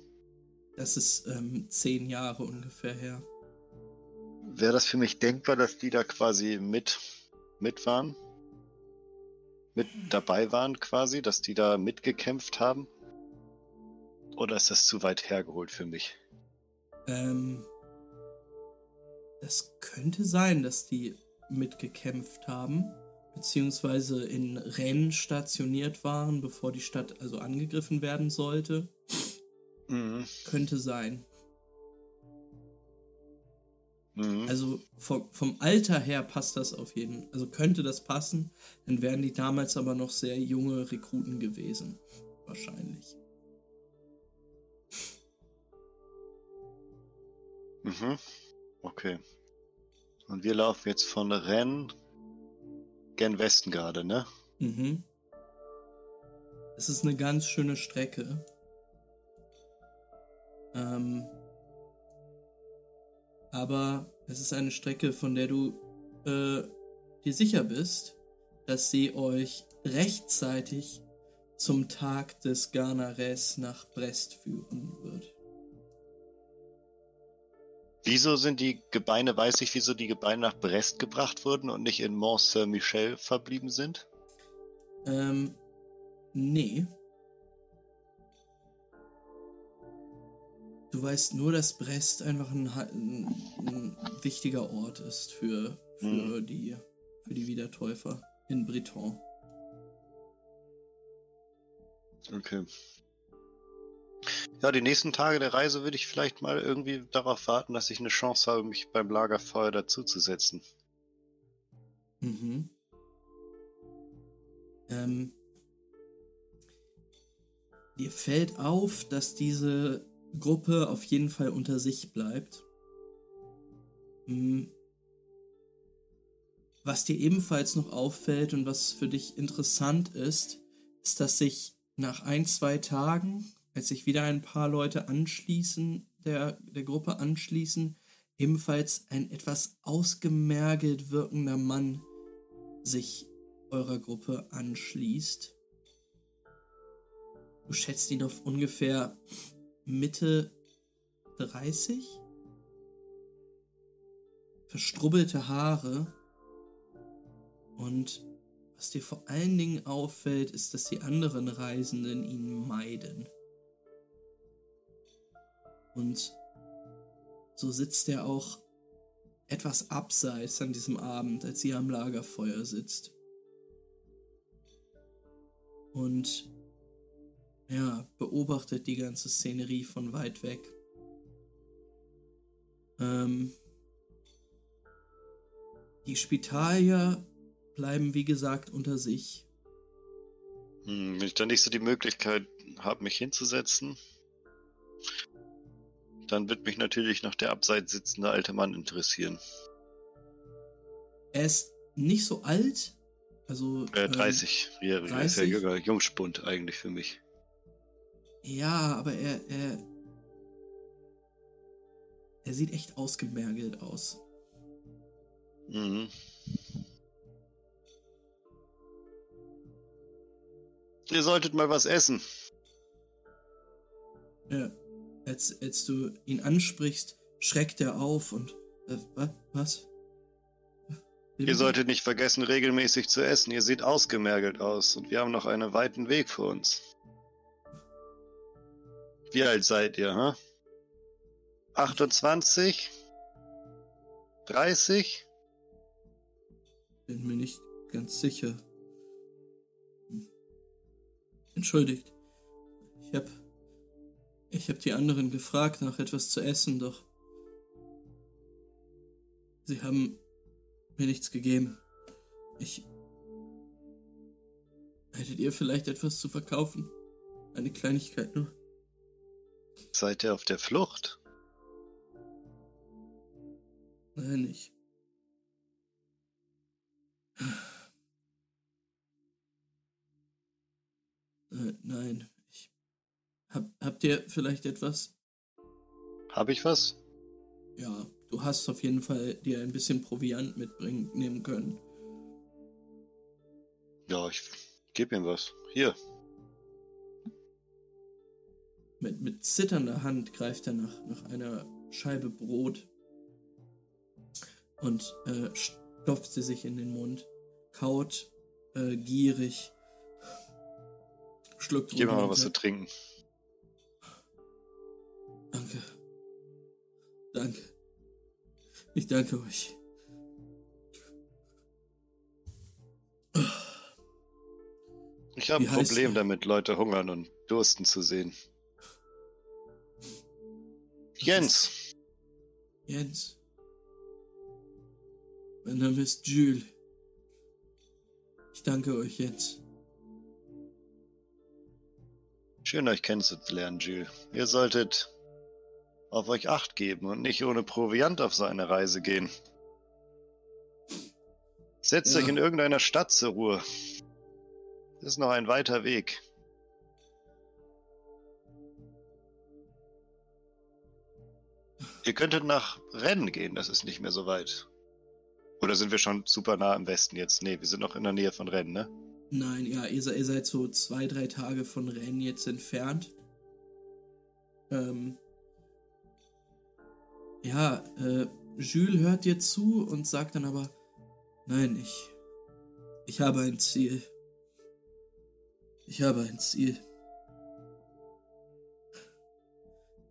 Das ist ähm, zehn Jahre ungefähr her. Wäre das für mich denkbar, dass die da quasi mit, mit waren? Mit dabei waren quasi, dass die da mitgekämpft haben? Oder ist das zu weit hergeholt für mich? Ähm, das könnte sein, dass die mitgekämpft haben, beziehungsweise in Rennes stationiert waren, bevor die Stadt also angegriffen werden sollte. Mhm. Könnte sein. Mhm. Also vom, vom Alter her passt das auf jeden Also könnte das passen, dann wären die damals aber noch sehr junge Rekruten gewesen. Wahrscheinlich. Mhm. Okay. Und wir laufen jetzt von Rennes gen Westen gerade, ne? Mhm. Es ist eine ganz schöne Strecke. Ähm, aber es ist eine Strecke, von der du äh, dir sicher bist, dass sie euch rechtzeitig zum Tag des Garnares nach Brest führen wird. Wieso sind die Gebeine, weiß ich, wieso die Gebeine nach Brest gebracht wurden und nicht in Mont Saint-Michel verblieben sind? Ähm, nee. Du weißt nur, dass Brest einfach ein, ein, ein wichtiger Ort ist für, für, Mhm. die, für die Wiedertäufer in Breton. Okay. Ja, die nächsten Tage der Reise würde ich vielleicht mal irgendwie darauf warten, dass ich eine Chance habe, mich beim Lagerfeuer dazuzusetzen. Mhm. Ähm, dir fällt auf, dass diese Gruppe auf jeden Fall unter sich bleibt. Mhm. Was dir ebenfalls noch auffällt und was für dich interessant ist, ist, dass sich nach ein, zwei Tagen, als sich wieder ein paar Leute anschließen, der, der Gruppe anschließen, ebenfalls ein etwas ausgemergelt wirkender Mann sich eurer Gruppe anschließt. Du schätzt ihn auf ungefähr Mitte 30? Verstrubbelte Haare. Und was dir vor allen Dingen auffällt, ist, dass die anderen Reisenden ihn meiden. Und so sitzt er auch etwas abseits an diesem Abend, als ihr am Lagerfeuer sitzt. Und ja, beobachtet die ganze Szenerie von weit weg. Ähm, die Spitalier bleiben wie gesagt unter sich. Hm, wenn ich dann nicht so die Möglichkeit habe, mich hinzusetzen, dann wird mich natürlich noch der abseits sitzende alte Mann interessieren. Er ist nicht so alt, also Äh, ähm, 30-jähriger, ist ja 30? jünger, Jungspund eigentlich für mich. Ja, aber er, er. Er sieht echt ausgemergelt aus. Mhm. Ihr solltet mal was essen. Ja. Als, als du ihn ansprichst, schreckt er auf und. Äh, wa- was? Ihr solltet nicht vergessen, regelmäßig zu essen. Ihr seht ausgemergelt aus und wir haben noch einen weiten Weg vor uns. Wie alt seid ihr, hä? 28? 30? Bin mir nicht ganz sicher. Entschuldigt. Ich hab. Ich hab die anderen gefragt nach etwas zu essen, doch. Sie haben mir nichts gegeben. Ich. Hättet ihr vielleicht etwas zu verkaufen? Eine Kleinigkeit nur. Seid ihr auf der Flucht? Nein, ich. Äh, nein. Hab, habt ihr vielleicht etwas? Hab ich was? Ja, du hast auf jeden Fall dir ein bisschen Proviant mitbringen nehmen können. Ja, ich geb ihm was. Hier. Mit, mit zitternder Hand greift er nach, nach einer Scheibe Brot und äh, stopft sie sich in den Mund, kaut äh, gierig, schluckt Gib mir mal was zu trinken. Danke. Ich danke euch. Ich habe ein Problem damit, Leute hungern und dursten zu sehen. Jens, Jens. Mein Name ist Jules. Ich danke euch, Jens. schön euch kennenzulernen, Jules. Ihr solltet auf euch acht geben und nicht ohne Proviant auf so eine Reise gehen. Setzt Ja. euch in irgendeiner Stadt zur Ruhe. Es ist noch ein weiter Weg. Ihr könntet nach Rennen gehen, das ist nicht mehr so weit. Oder sind wir schon super nah im Westen jetzt? Nee, wir sind noch in der Nähe von Rennen, ne? Nein, ja, ihr, ihr seid so zwei, drei Tage von Rennes jetzt entfernt. Ähm. Ja, äh, Jules hört dir zu und sagt dann aber, nein, ich, ich habe ein Ziel. Ich habe ein Ziel.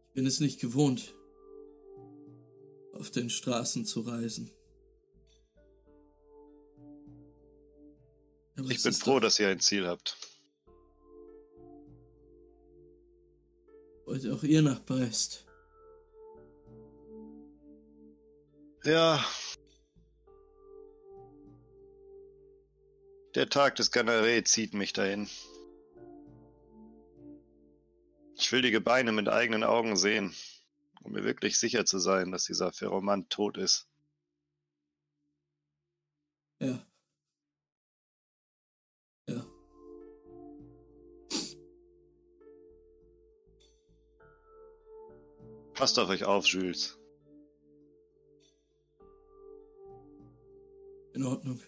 Ich bin es nicht gewohnt, auf den Straßen zu reisen. Aber Ich bin froh, dass ihr ein Ziel habt. Wollt auch ihr nach Brest? Ja. Der Tag des Ganaré zieht mich dahin. Ich will die Gebeine mit eigenen Augen sehen, um mir wirklich sicher zu sein, dass dieser Feromant tot ist. Ja. Ja. Passt auf euch auf, Jules. In Ordnung.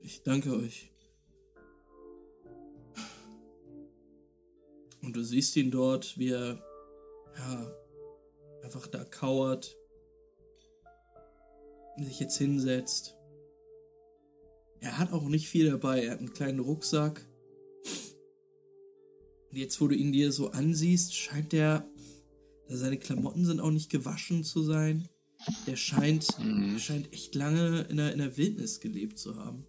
Ich danke euch. Und du siehst ihn dort, wie er, ja, einfach da kauert, sich jetzt hinsetzt. Er hat auch nicht viel dabei. Er hat einen kleinen Rucksack. Und jetzt, wo du ihn dir so ansiehst, scheint er, seine Klamotten sind auch nicht gewaschen zu sein. Der scheint, Mhm. der scheint echt lange in der, in der Wildnis gelebt zu haben.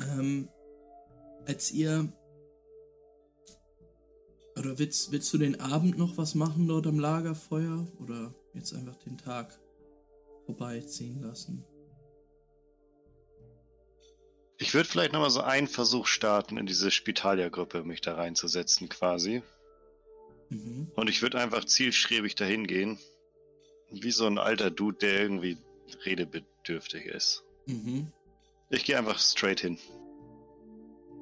Ähm, als ihr. Willst, willst du den Abend noch was machen dort am Lagerfeuer? Oder jetzt einfach den Tag vorbeiziehen lassen? Ich würde vielleicht nochmal so einen Versuch starten, in diese Spitalia-Gruppe mich da reinzusetzen, quasi. Mhm. Und ich würde einfach zielstrebig dahin gehen. Wie so ein alter Dude, der irgendwie redebedürftig ist. Mhm. Ich gehe einfach straight hin.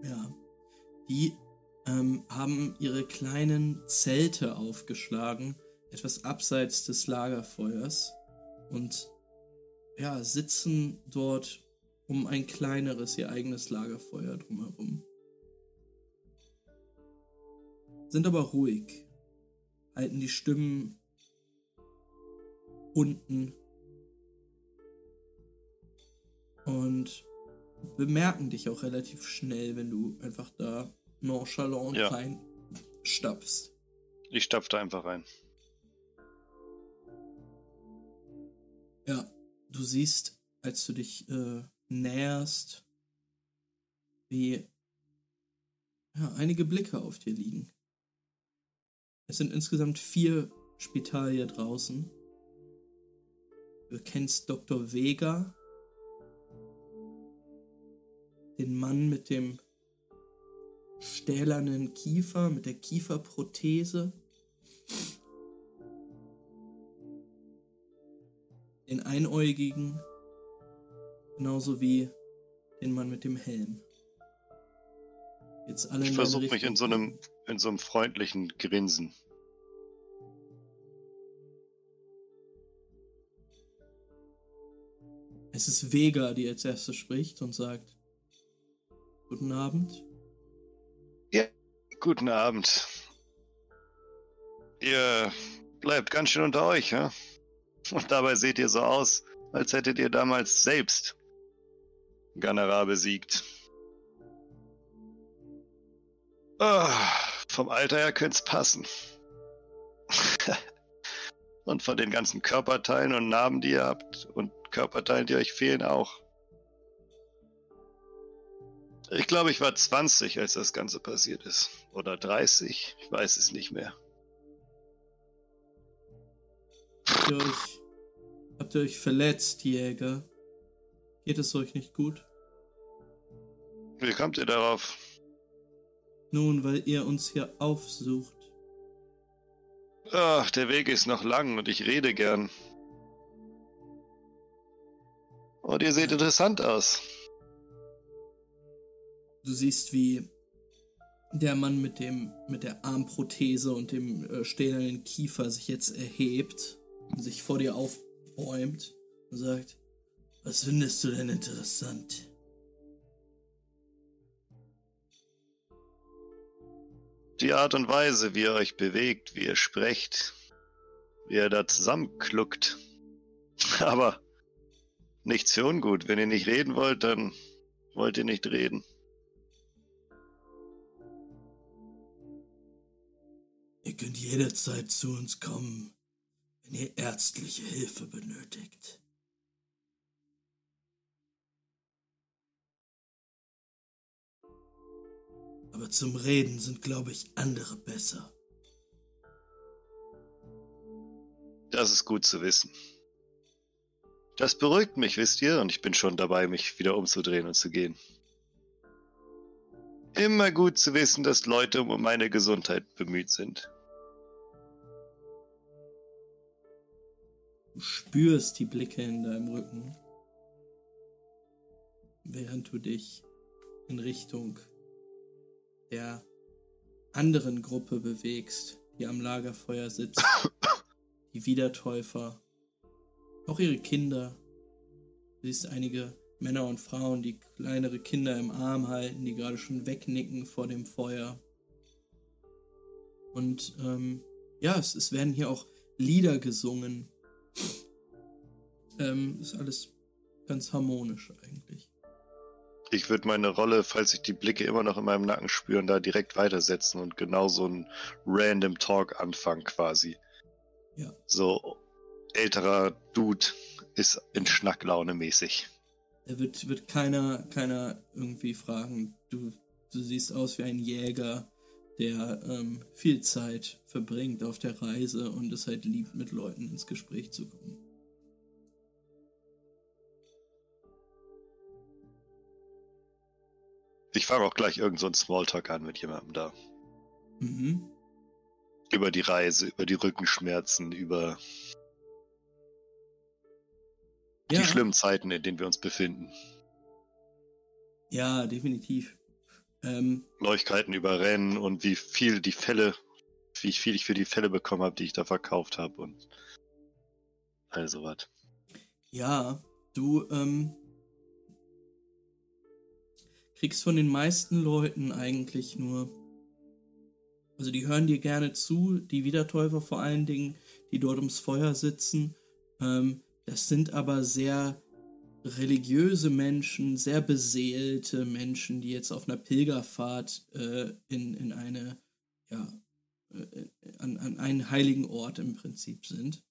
Ja. Die ähm, haben ihre kleinen Zelte aufgeschlagen, etwas abseits des Lagerfeuers. Und ja, sitzen dort um ein kleineres, ihr eigenes Lagerfeuer drumherum. sind aber ruhig, halten die Stimmen unten und bemerken dich auch relativ schnell, wenn du einfach da nonchalant Ja. reinstapfst. Ich stapf da einfach rein. Ja, du siehst, als du dich äh, näherst, wie ja, einige Blicke auf dir liegen. Es sind insgesamt vier Spitalier draußen. Du kennst Dr. Vega, den Mann mit dem stählernen Kiefer, mit der Kieferprothese. Den Einäugigen, genauso wie den Mann mit dem Helm. Jetzt alle Ich versuche mich in so einem, in so einem freundlichen Grinsen. Es ist Vega, die als erstes spricht und sagt: Guten Abend. Guten Abend. Ihr bleibt ganz schön unter euch, ja? Und dabei seht ihr so aus, als hättet ihr damals selbst Ganara besiegt. Ah, vom Alter her könnte's passen. und von den ganzen Körperteilen und Narben, die ihr habt und Körperteilen, die euch fehlen, auch. Ich glaube, ich war 20, als das Ganze passiert ist. Oder 30, ich weiß es nicht mehr. Habt ihr euch, habt ihr euch verletzt, Jäger? Geht es euch nicht gut? Wie kommt ihr darauf? Nun, weil ihr uns hier aufsucht. Ach, der Weg ist noch lang und ich rede gern. Und ihr seht interessant aus. Du siehst, wie der Mann mit dem mit der Armprothese und dem äh, stählernen Kiefer sich jetzt erhebt sich vor dir aufbäumt und sagt: Was findest du denn interessant? Die Art und Weise, wie ihr euch bewegt, wie ihr sprecht, wie ihr da zusammenkluckt. Aber nichts für ungut. Wenn ihr nicht reden wollt, dann wollt ihr nicht reden. Ihr könnt jederzeit zu uns kommen, wenn ihr ärztliche Hilfe benötigt. Aber zum Reden sind, glaube ich, andere besser. Das ist gut zu wissen. Das beruhigt mich, wisst ihr, und ich bin schon dabei, mich wieder umzudrehen und zu gehen. Immer gut zu wissen, dass Leute um meine Gesundheit bemüht sind. Du spürst die Blicke in deinem Rücken, während du dich in Richtung der anderen Gruppe bewegst, die am Lagerfeuer sitzt. Die Wiedertäufer, auch ihre Kinder. Du siehst einige Männer und Frauen, die kleinere Kinder im Arm halten, die gerade schon wegnicken vor dem Feuer. Und ähm, ja, es, es werden hier auch Lieder gesungen. Ähm, ist alles ganz harmonisch eigentlich. Ich würde meine Rolle, falls ich die Blicke immer noch in meinem Nacken spüren, da direkt weitersetzen und genau so einen random Talk anfangen quasi. Ja. So älterer Dude ist in Schnacklaune mäßig. Da wird, wird keiner, keiner irgendwie fragen. Du, du siehst aus wie ein Jäger, der ähm, viel Zeit verbringt auf der Reise und es halt liebt, mit Leuten ins Gespräch zu kommen. Ich fange auch gleich irgend so Smalltalk an mit jemandem da. Mhm. Über die Reise, über die Rückenschmerzen, über Ja, die schlimmen Zeiten, in denen wir uns befinden. ja, definitiv. Ähm, Neuigkeiten über Rennen und wie viel die Fälle, wie viel ich für die Fälle bekommen habe, die ich da verkauft habe und all sowas. Ja, du ähm, kriegst von den meisten Leuten eigentlich nur Also die hören dir gerne zu, die Wiedertäufer vor allen Dingen, die dort ums Feuer sitzen. Ähm, das sind aber sehr religiöse Menschen, sehr beseelte Menschen, die jetzt auf einer Pilgerfahrt äh, in, in eine, ja, äh, an, an einen heiligen Ort im Prinzip sind.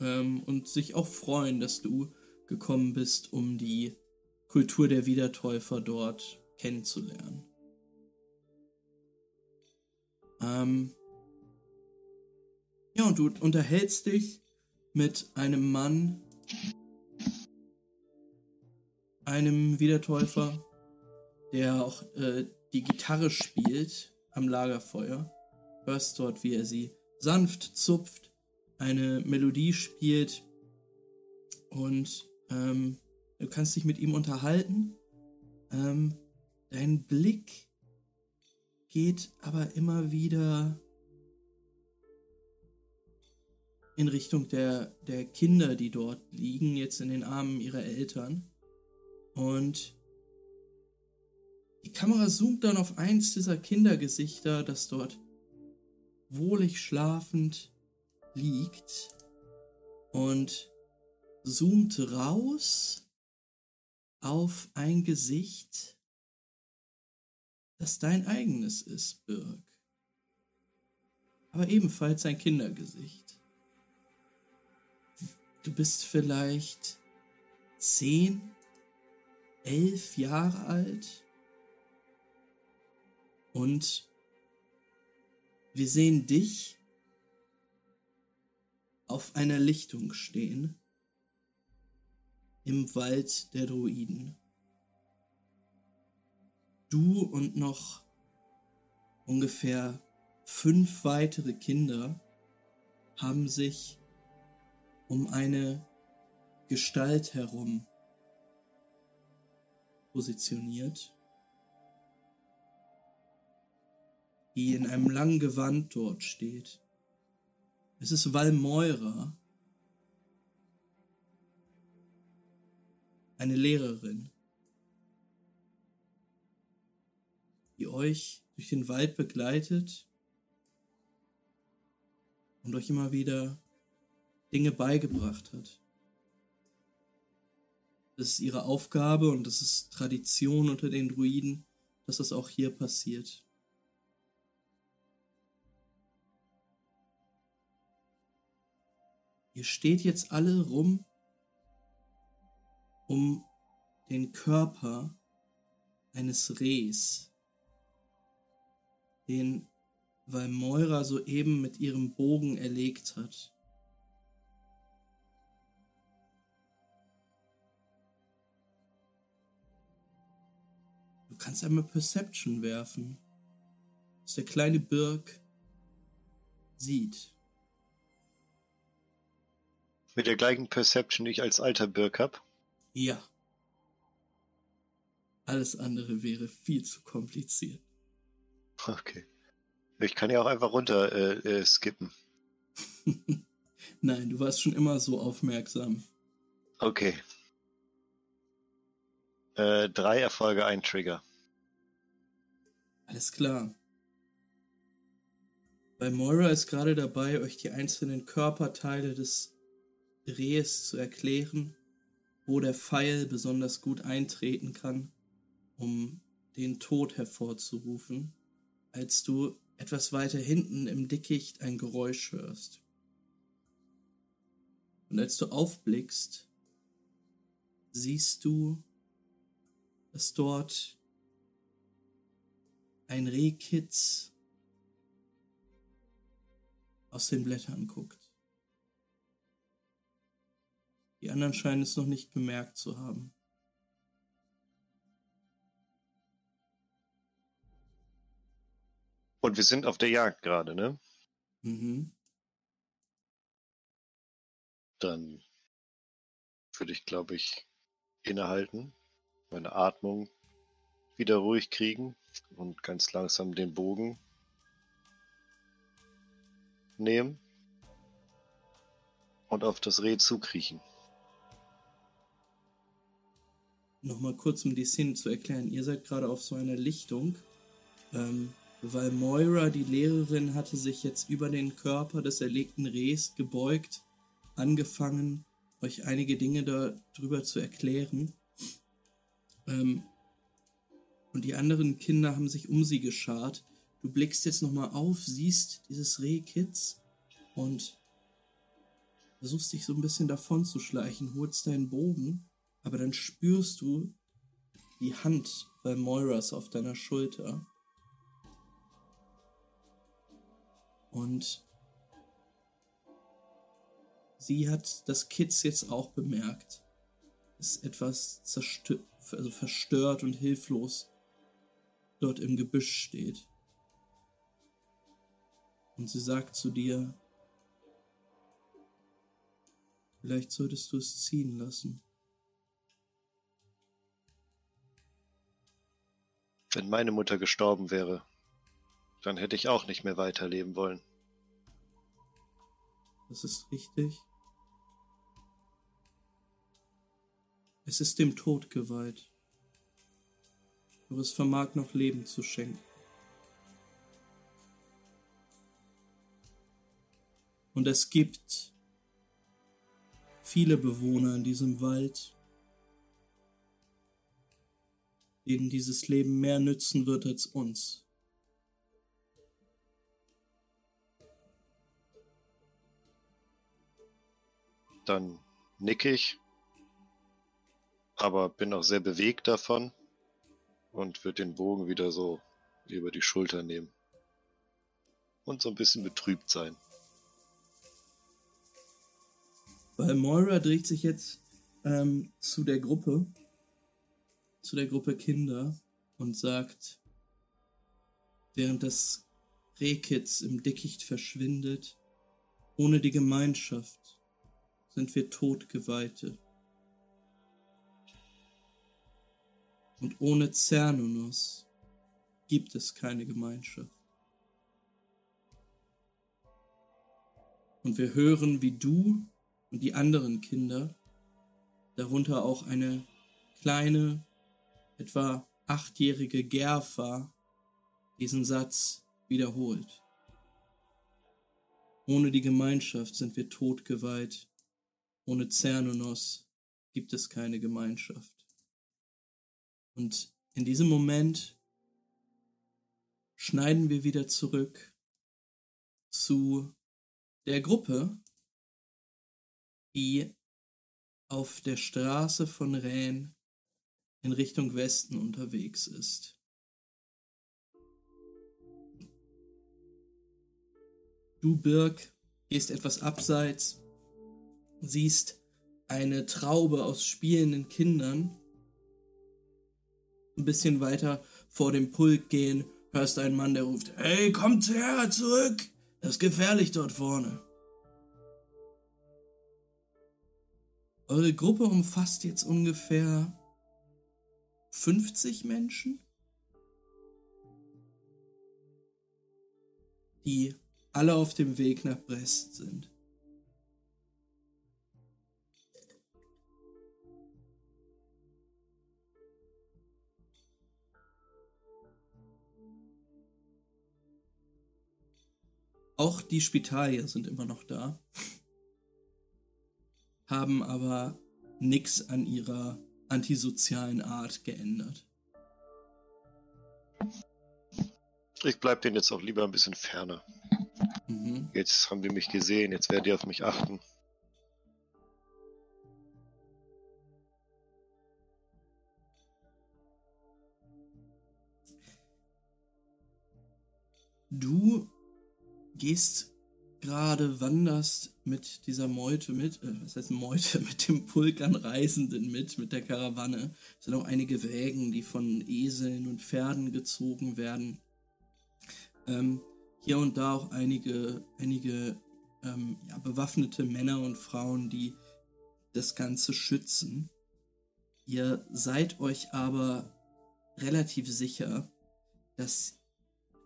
Ähm, und sich auch freuen, dass du gekommen bist, um die Kultur der Wiedertäufer dort kennenzulernen. Ähm, ja, und du unterhältst dich mit einem Mann, einem Wiedertäufer, der auch äh, die Gitarre spielt am Lagerfeuer. Hörst dort, wie er sie sanft zupft, eine Melodie spielt und ähm, du kannst dich mit ihm unterhalten. Ähm, dein Blick geht aber immer wieder in Richtung der, der Kinder, die dort liegen, jetzt in den Armen ihrer Eltern. Und die Kamera zoomt dann auf eins dieser Kindergesichter, das dort wohlig schlafend liegt und zoomt raus auf ein Gesicht, das dein eigenes ist, Birg. Aber ebenfalls ein Kindergesicht. Du bist vielleicht zehn elf Jahre alt und wir sehen dich auf einer Lichtung stehen im Wald der Druiden. Du und noch ungefähr fünf weitere Kinder haben sich um eine Gestalt herum positioniert, die in einem langen Gewand dort steht. Es ist Valmoira, eine Lehrerin, die euch durch den Wald begleitet und euch immer wieder Dinge beigebracht hat. Das ist ihre Aufgabe und das ist Tradition unter den Druiden, dass das auch hier passiert. Ihr steht jetzt alle rum um den Körper eines Rehs, den Valmoira soeben mit ihrem Bogen erlegt hat. Du kannst einmal Perception werfen, was der kleine Birk sieht. Mit der gleichen Perception, die ich als alter Birk hab? Ja. Alles andere wäre viel zu kompliziert. Okay. Ich kann ja auch einfach runter äh, äh, skippen. Nein, du warst schon immer so aufmerksam. Okay. Äh, drei Erfolge, ein Trigger. Alles klar. Weil Moira ist gerade dabei, euch die einzelnen Körperteile des Rehs zu erklären, wo der Pfeil besonders gut eintreten kann, um den Tod hervorzurufen, als du etwas weiter hinten im Dickicht ein Geräusch hörst. Und als du aufblickst, siehst du dass dort ein Rehkitz aus den Blättern guckt. Die anderen scheinen es noch nicht bemerkt zu haben. Und wir sind auf der Jagd gerade, ne? Mhm. Dann würde ich, glaube ich, innehalten meine Atmung wieder ruhig kriegen und ganz langsam den Bogen nehmen und auf das Reh zukriechen. Nochmal kurz, um die Szene zu erklären. Ihr seid gerade auf so einer Lichtung. Ähm, weil Moira, die Lehrerin, hatte sich jetzt über den Körper des erlegten Rehs gebeugt, angefangen, euch einige Dinge darüber zu erklären. Ähm, und die anderen Kinder haben sich um sie geschart. Du blickst jetzt nochmal auf, siehst dieses Rehkitz und versuchst dich so ein bisschen davon zu schleichen, holst deinen Bogen, aber dann spürst du die Hand bei Moiras auf deiner Schulter. Und sie hat das Kitz jetzt auch bemerkt. Ist etwas zerstört, also verstört und hilflos dort im Gebüsch steht. Und sie sagt zu dir, vielleicht solltest du es ziehen lassen. Wenn meine Mutter gestorben wäre, dann hätte ich auch nicht mehr weiterleben wollen. Das ist richtig. Es ist dem Tod geweiht. Doch es vermag noch Leben zu schenken. Und es gibt viele Bewohner in diesem Wald, denen dieses Leben mehr nützen wird als uns. Dann nicke ich, aber bin auch sehr bewegt davon und würde den Bogen wieder so über die Schulter nehmen und so ein bisschen betrübt sein. Weil Moira dreht sich jetzt ähm, zu der Gruppe, zu der Gruppe Kinder und sagt, während das Rehkitz im Dickicht verschwindet, ohne die Gemeinschaft sind wir Todgeweihte. Und ohne Cernunos gibt es keine Gemeinschaft. Und wir hören, wie du und die anderen Kinder, darunter auch eine kleine, etwa achtjährige Gerfa, diesen Satz wiederholt. Ohne die Gemeinschaft sind wir totgeweiht ohne Cernunos gibt es keine Gemeinschaft. Und in diesem Moment schneiden wir wieder zurück zu der Gruppe, die auf der Straße von Rhein in Richtung Westen unterwegs ist. Du, Birk, gehst etwas abseits siehst eine Traube aus spielenden Kindern ein bisschen weiter vor dem Pult gehen, hörst einen Mann, der ruft, Hey, kommt her, zurück! Das ist gefährlich dort vorne. Eure Gruppe umfasst jetzt ungefähr 50 Menschen, die alle auf dem Weg nach Brest sind. Auch die Spitalier sind immer noch da, haben aber nichts an ihrer antisozialen Art geändert. Ich bleib denen jetzt auch lieber ein bisschen ferner. Mhm. Jetzt haben die mich gesehen, jetzt werden die auf mich achten. Du gehst gerade, wanderst mit dieser Meute mit, äh, was heißt Meute, mit dem Pulk an Reisenden mit, mit der Karawanne. Es sind auch einige Wägen, die von Eseln und Pferden gezogen werden. Ähm, hier und da auch einige, einige ähm, ja, bewaffnete Männer und Frauen, die das Ganze schützen. Ihr seid euch aber relativ sicher, dass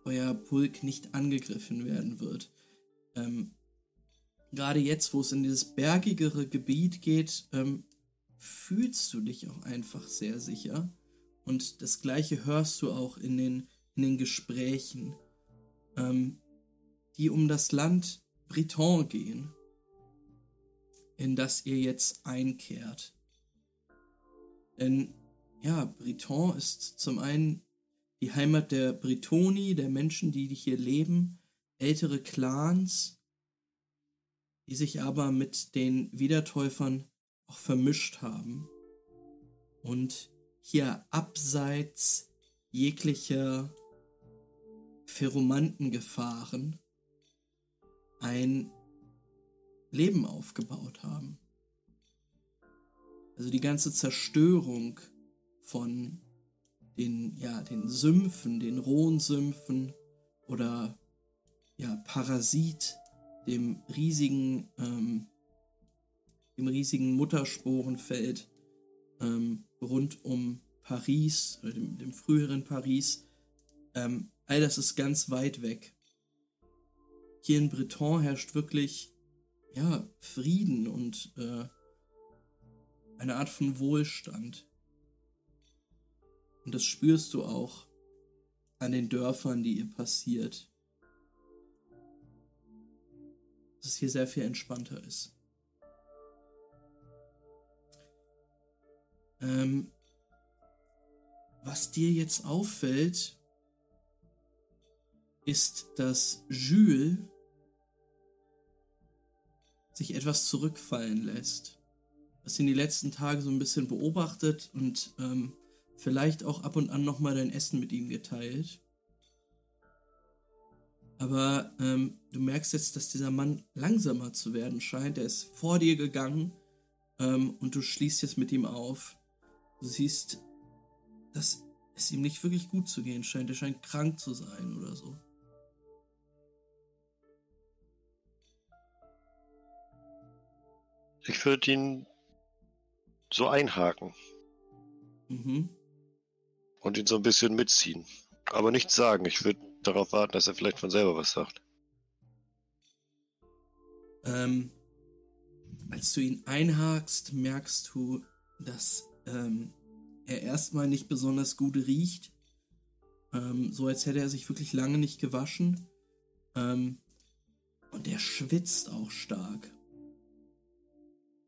euer Pulk nicht angegriffen werden wird. Ähm, Gerade jetzt, wo es in dieses bergigere Gebiet geht, ähm, fühlst du dich auch einfach sehr sicher. Und das gleiche hörst du auch in den, in den Gesprächen ähm, die um das Land Briton gehen, in das ihr jetzt einkehrt. Denn ja, Briton ist zum einen die Heimat der Britoni, der Menschen, die hier leben, ältere Clans, die sich aber mit den Wiedertäufern auch vermischt haben und hier abseits jeglicher Pheromantengefahren ein Leben aufgebaut haben. Also die ganze Zerstörung von den, ja, den Sümpfen, den rohen Sümpfen oder ja, Parasit, dem riesigen, ähm, dem riesigen Muttersporenfeld ähm, rund um Paris, oder dem, dem früheren Paris, ähm, all das ist ganz weit weg. Hier in Breton herrscht wirklich, ja, Frieden und äh, eine Art von Wohlstand. Und das spürst du auch an den Dörfern, die ihr passiert. Dass es hier sehr viel entspannter ist. Ähm, was dir jetzt auffällt, ist, dass Jules sich etwas zurückfallen lässt. Was ihn die letzten Tage so ein bisschen beobachtet und ähm, vielleicht auch ab und an nochmal dein Essen mit ihm geteilt. Aber ähm, du merkst jetzt, dass dieser Mann langsamer zu werden scheint. Er ist vor dir gegangen ähm, und du schließt jetzt mit ihm auf. Du siehst, dass es ihm nicht wirklich gut zu gehen scheint. Er scheint krank zu sein oder so. Ich würde ihn so einhaken. Mhm. Und ihn so ein bisschen mitziehen. Aber nichts sagen. Ich würde darauf warten, dass er vielleicht von selber was sagt. Ähm, als du ihn einhakst, merkst du, dass ähm, er erstmal nicht besonders gut riecht. Ähm, so als hätte er sich wirklich lange nicht gewaschen. Ähm, und er schwitzt auch stark.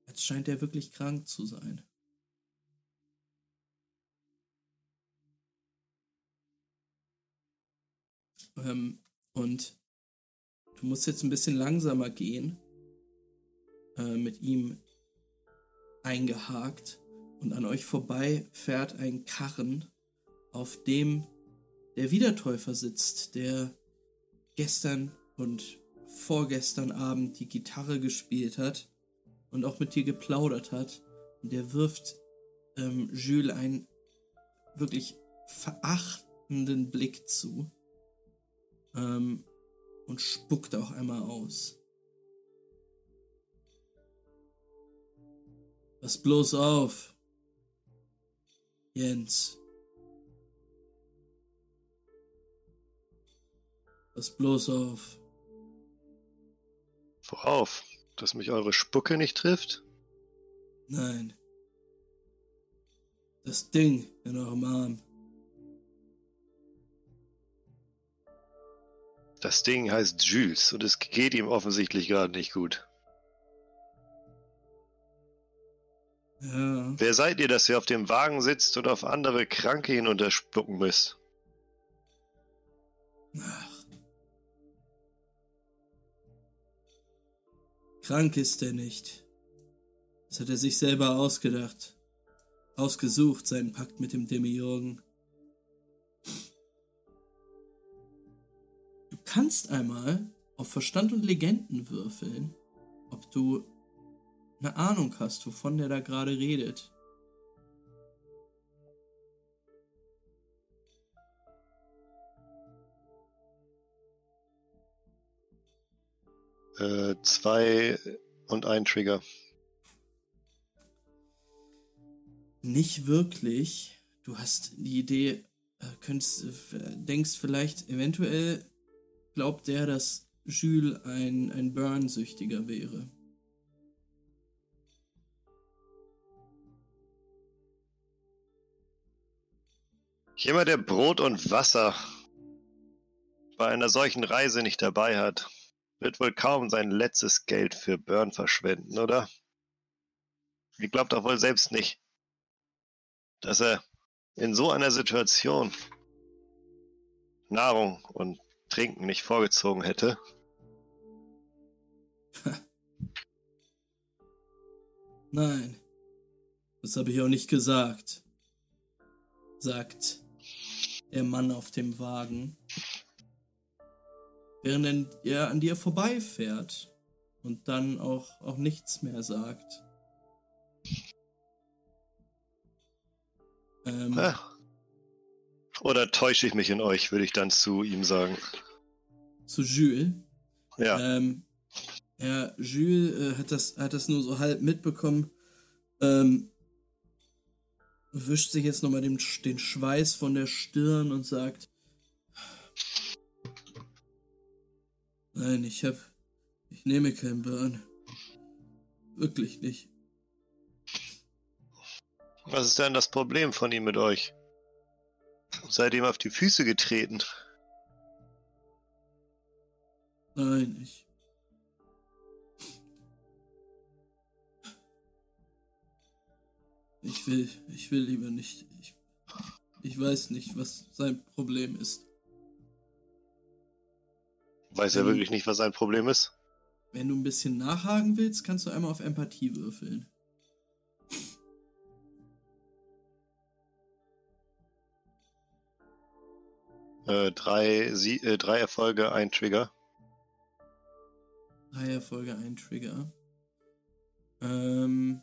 Jetzt scheint er wirklich krank zu sein. Ähm, und du musst jetzt ein bisschen langsamer gehen. Äh, mit ihm eingehakt. Und an euch vorbei fährt ein Karren, auf dem der Wiedertäufer sitzt, der gestern und vorgestern Abend die Gitarre gespielt hat und auch mit dir geplaudert hat. Und der wirft ähm, Jules einen wirklich verachtenden Blick zu ähm, und spuckt auch einmal aus. Pass bloß auf, Jens. Pass bloß auf. Worauf? Dass mich eure Spucke nicht trifft? Nein. Das Ding in eurem Arm. Das Ding heißt Jules und es geht ihm offensichtlich gerade nicht gut. Ja. Wer seid ihr, dass ihr auf dem Wagen sitzt und auf andere Kranke hinunterspucken müsst? Ach. Krank ist er nicht. Das hat er sich selber ausgedacht. Ausgesucht, seinen Pakt mit dem Demiurgen. Kannst einmal auf Verstand und Legenden würfeln, ob du eine Ahnung hast, wovon der da gerade redet. Äh, zwei und ein Trigger. Nicht wirklich. Du hast die Idee, äh, könntest, äh, denkst vielleicht, eventuell glaubt der, dass Jules ein, ein Burn-Süchtiger wäre. Jemand, der Brot und Wasser bei einer solchen Reise nicht dabei hat, wird wohl kaum sein letztes Geld für Burn verschwenden, oder? Ihr glaubt doch wohl selbst nicht, dass er in so einer Situation Nahrung und Trinken nicht vorgezogen hätte. Nein, das habe ich auch nicht gesagt, sagt der Mann auf dem Wagen, während er an dir vorbeifährt und dann auch, auch nichts mehr sagt. Ähm, Oder täusche ich mich in euch, würde ich dann zu ihm sagen. Zu Jules? Ja. Ähm, ja, Jules äh, hat, das, hat das nur so halb mitbekommen. Ähm, wischt sich jetzt nochmal den, den Schweiß von der Stirn und sagt: Nein, ich hab. Ich nehme keinen Burn. Wirklich nicht. Was ist denn das Problem von ihm mit euch? Seid ihm auf die Füße getreten? Nein, ich. Ich will, ich will lieber nicht. Ich, ich weiß nicht, was sein Problem ist. Weiß er wirklich nicht, was sein Problem ist? Wenn du ein bisschen nachhaken willst, kannst du einmal auf Empathie würfeln. Äh, drei, Sie äh, drei Erfolge, ein Trigger. Drei Erfolge, ein Trigger. Ähm.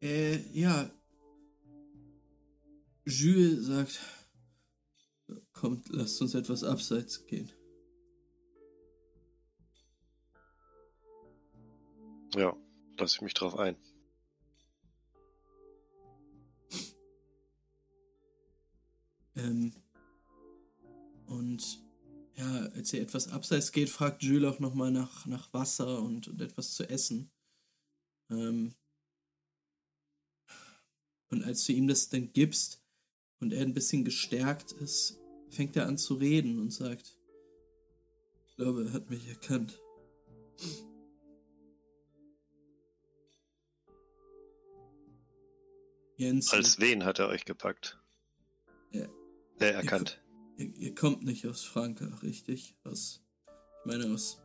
Äh, ja. Jules sagt, kommt, lasst uns etwas abseits gehen. Ja lasse ich mich drauf ein. Ähm, und ja, als ihr etwas abseits geht, fragt Jules auch nochmal nach, nach Wasser und, und etwas zu essen. Ähm, und als du ihm das dann gibst und er ein bisschen gestärkt ist, fängt er an zu reden und sagt, ich glaube, er hat mich erkannt. Jens. Als wen hat er euch gepackt? Ja. Äh, erkannt. Ihr, ihr, kommt nicht aus Frankreich, richtig? Aus, ich meine, aus,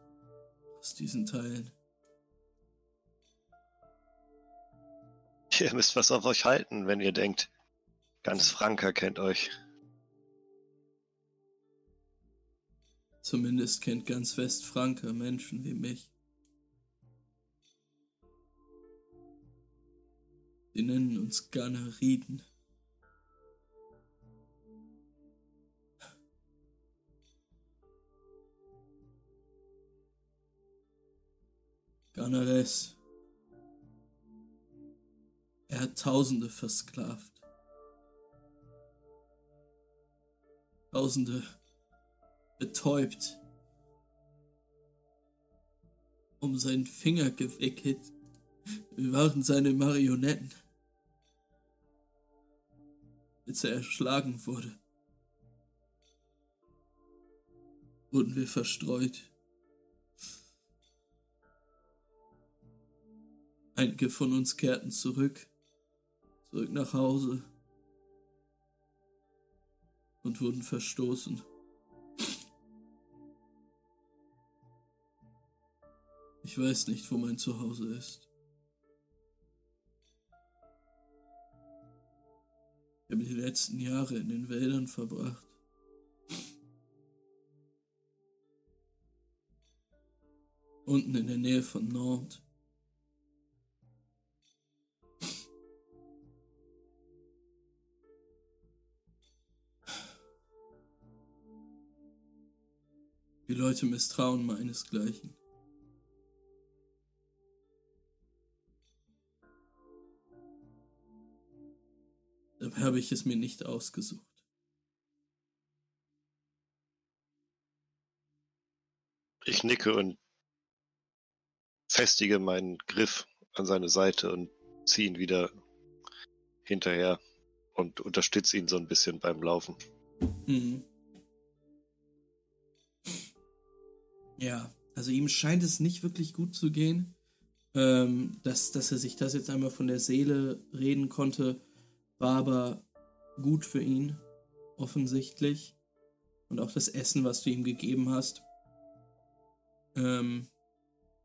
aus diesen Teilen. Ihr müsst was auf euch halten, wenn ihr denkt, ganz Franker kennt euch. Zumindest kennt ganz Westfranker Menschen wie mich. Sie nennen uns Ganeriden. Ganares. Er hat Tausende versklavt. Tausende betäubt, um seinen Finger gewickelt. Wir waren seine Marionetten als er erschlagen wurde, wurden wir verstreut. Einige von uns kehrten zurück, zurück nach Hause und wurden verstoßen. Ich weiß nicht, wo mein Zuhause ist. Ich habe die letzten Jahre in den Wäldern verbracht. Unten in der Nähe von Nord. Die Leute misstrauen meinesgleichen. Habe ich es mir nicht ausgesucht. Ich nicke und festige meinen Griff an seine Seite und ziehe ihn wieder hinterher und unterstütze ihn so ein bisschen beim Laufen. Mhm. Ja, also ihm scheint es nicht wirklich gut zu gehen. Ähm, dass, dass er sich das jetzt einmal von der Seele reden konnte, war aber gut für ihn, offensichtlich. Und auch das Essen, was du ihm gegeben hast. Ähm,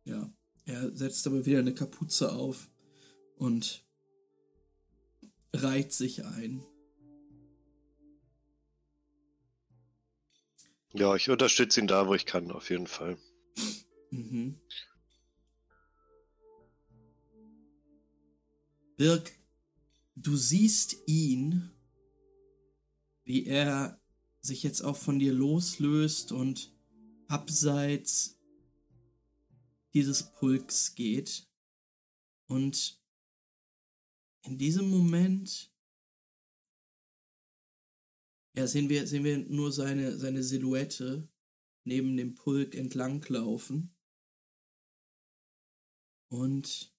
ja, er setzt aber wieder eine Kapuze auf und reiht sich ein. Ja, ich unterstütze ihn da, wo ich kann, auf jeden Fall. Mhm. Birg, du siehst ihn, wie er sich jetzt auch von dir loslöst und abseits dieses Pulks geht. Und in diesem Moment ja, sehen wir, sehen wir nur seine, seine Silhouette neben dem Pulk entlanglaufen. Und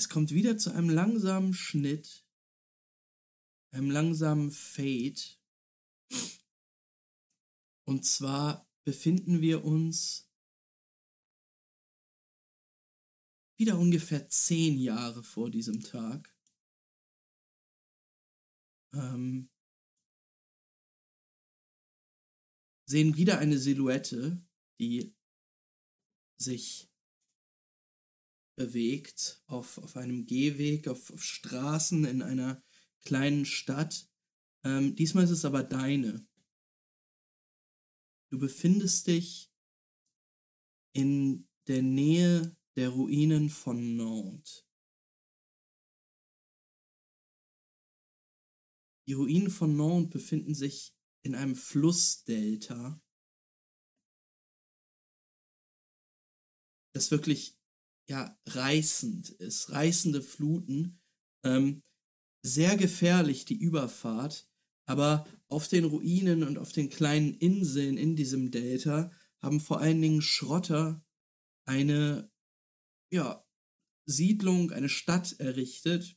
es kommt wieder zu einem langsamen Schnitt, einem langsamen Fade. Und zwar befinden wir uns wieder ungefähr zehn Jahre vor diesem Tag ähm, sehen wieder eine Silhouette, die sich bewegt auf, auf einem Gehweg, auf, auf Straßen in einer kleinen Stadt. Ähm, diesmal ist es aber deine. Du befindest dich in der Nähe der Ruinen von Nantes. Die Ruinen von Nantes befinden sich in einem Flussdelta, das wirklich ja reißend ist, reißende Fluten, ähm, sehr gefährlich die Überfahrt, aber auf den Ruinen und auf den kleinen Inseln in diesem Delta haben vor allen Dingen Schrotter eine ja, Siedlung, eine Stadt errichtet,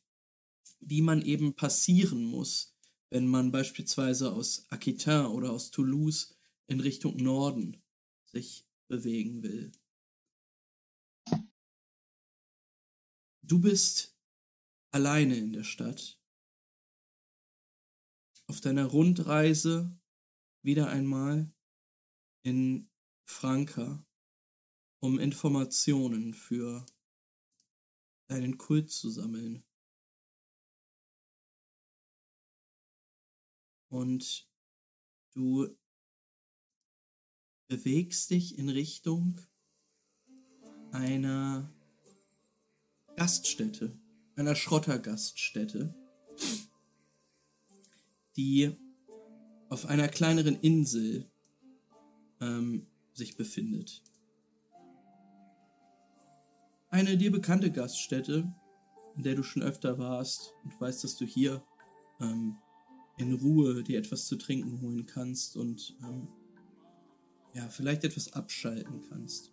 die man eben passieren muss, wenn man beispielsweise aus Aquitain oder aus Toulouse in Richtung Norden sich bewegen will. Du bist alleine in der Stadt. Auf deiner Rundreise wieder einmal in Franka, um Informationen für deinen Kult zu sammeln. und du bewegst dich in Richtung einer Gaststätte, einer Schrottergaststätte, die auf einer kleineren Insel ähm, sich befindet. Eine dir bekannte Gaststätte, in der du schon öfter warst und weißt, dass du hier ähm, in Ruhe dir etwas zu trinken holen kannst und ähm, ja, vielleicht etwas abschalten kannst.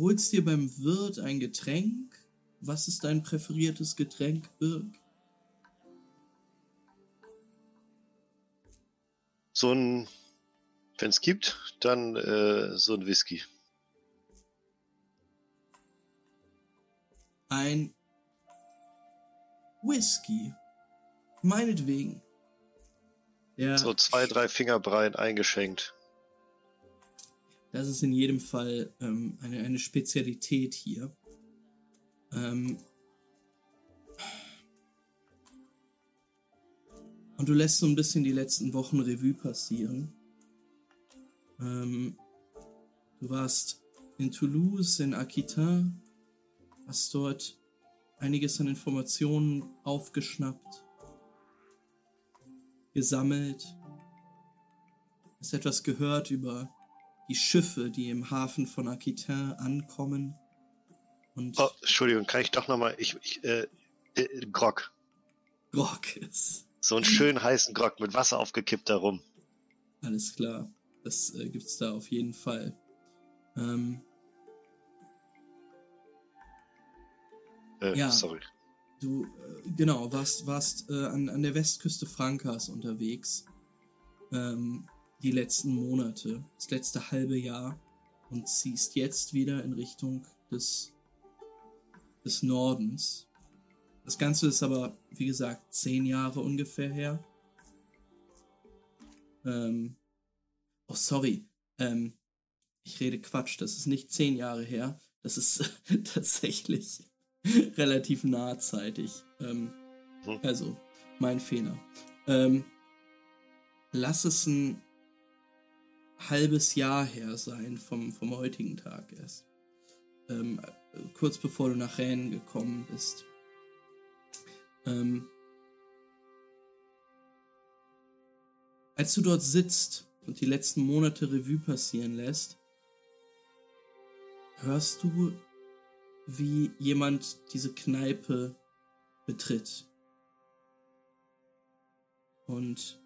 Holst dir beim Wirt ein Getränk? Was ist dein präferiertes Getränk, Birg? So ein, wenn es gibt, dann äh, so ein Whisky. Ein Whisky. Meinetwegen. Ja. So zwei, drei Fingerbreien eingeschenkt. Das ist in jedem Fall ähm, eine, eine Spezialität hier. Ähm und du lässt so ein bisschen die letzten Wochen Revue passieren. Ähm du warst in Toulouse, in Aquitain, hast dort einiges an Informationen aufgeschnappt, gesammelt, hast etwas gehört über die Schiffe, die im Hafen von Aquitain ankommen. Und oh, Entschuldigung, kann ich doch nochmal, ich, ich äh, äh, Grog. Grog ist. So einen schönen heißen Grog mit Wasser aufgekippt darum. Alles klar. das äh, gibt's da auf jeden Fall. Ähm, Äh, Ja. sorry. Du, äh, genau, warst, warst äh, an, an der Westküste Frankas unterwegs. Ähm, die letzten Monate, das letzte halbe Jahr. Und ziehst jetzt wieder in Richtung des, des Nordens. Das Ganze ist aber, wie gesagt, zehn Jahre ungefähr her. Ähm, oh, sorry. Ähm, ich rede Quatsch. Das ist nicht zehn Jahre her. Das ist tatsächlich relativ nahzeitig. Ähm, Hm. also, mein Fehler. Ähm, lass es ein halbes Jahr her sein vom, vom heutigen Tag erst. Ähm, äh, kurz bevor du nach Rennes gekommen bist. Ähm, als du dort sitzt und die letzten Monate Revue passieren lässt, hörst du, wie jemand diese Kneipe betritt. Und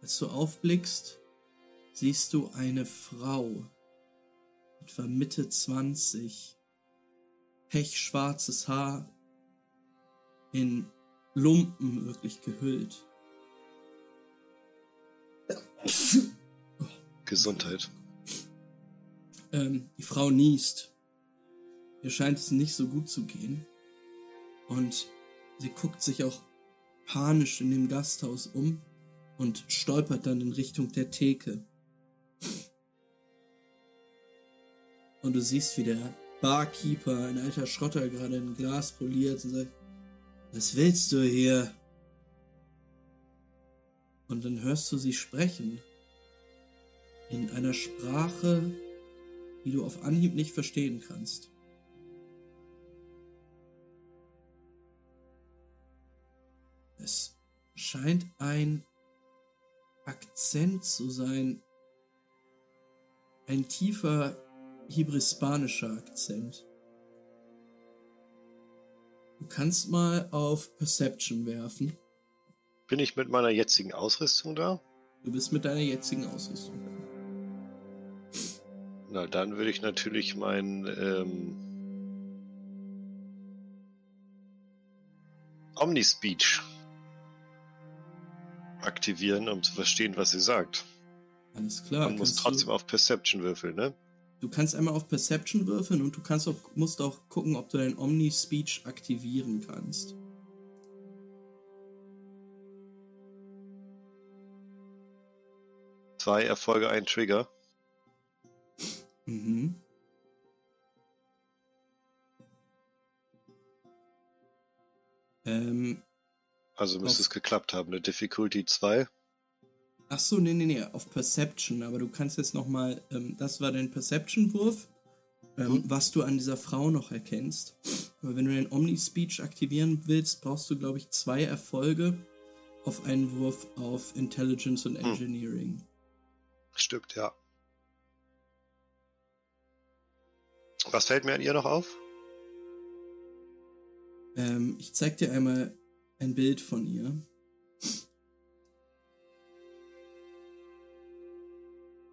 als du aufblickst, siehst du eine Frau, etwa Mitte 20, pechschwarzes Haar, in Lumpen wirklich gehüllt. Gesundheit. Ähm, die Frau niest. Ihr scheint es nicht so gut zu gehen. Und sie guckt sich auch panisch in dem Gasthaus um und stolpert dann in Richtung der Theke. Und du siehst, wie der Barkeeper, ein alter Schrotter, gerade ein Glas poliert und sagt, was willst du hier? Und dann hörst du sie sprechen. In einer Sprache, die du auf Anhieb nicht verstehen kannst. Es scheint ein Akzent zu sein, ein tiefer hebrispanischer Akzent. Du kannst mal auf Perception werfen. Bin ich mit meiner jetzigen Ausrüstung da? Du bist mit deiner jetzigen Ausrüstung. da. Na, dann würde ich natürlich mein ähm, Omnispeech aktivieren, um zu verstehen, was sie sagt. Alles klar. Man muss trotzdem du, auf Perception würfeln, ne? Du kannst einmal auf Perception würfeln und du kannst auch, musst auch gucken, ob du dein Omni-Speech aktivieren kannst. Zwei Erfolge, ein Trigger. Mhm. Ähm, Also müsste es geklappt haben. Eine Difficulty 2. ach so, nee, nee, nee, auf Perception, aber du kannst jetzt nochmal, ähm, das war dein Perception-Wurf, ähm, Mhm. was du an dieser Frau noch erkennst. Aber wenn du den Omni-Speech aktivieren willst, brauchst du, glaube ich, zwei Erfolge auf einen Wurf auf Intelligence und Hm. Engineering. Stimmt, ja. Was fällt mir an ihr noch auf? Ähm, ich zeig dir einmal ein Bild von ihr.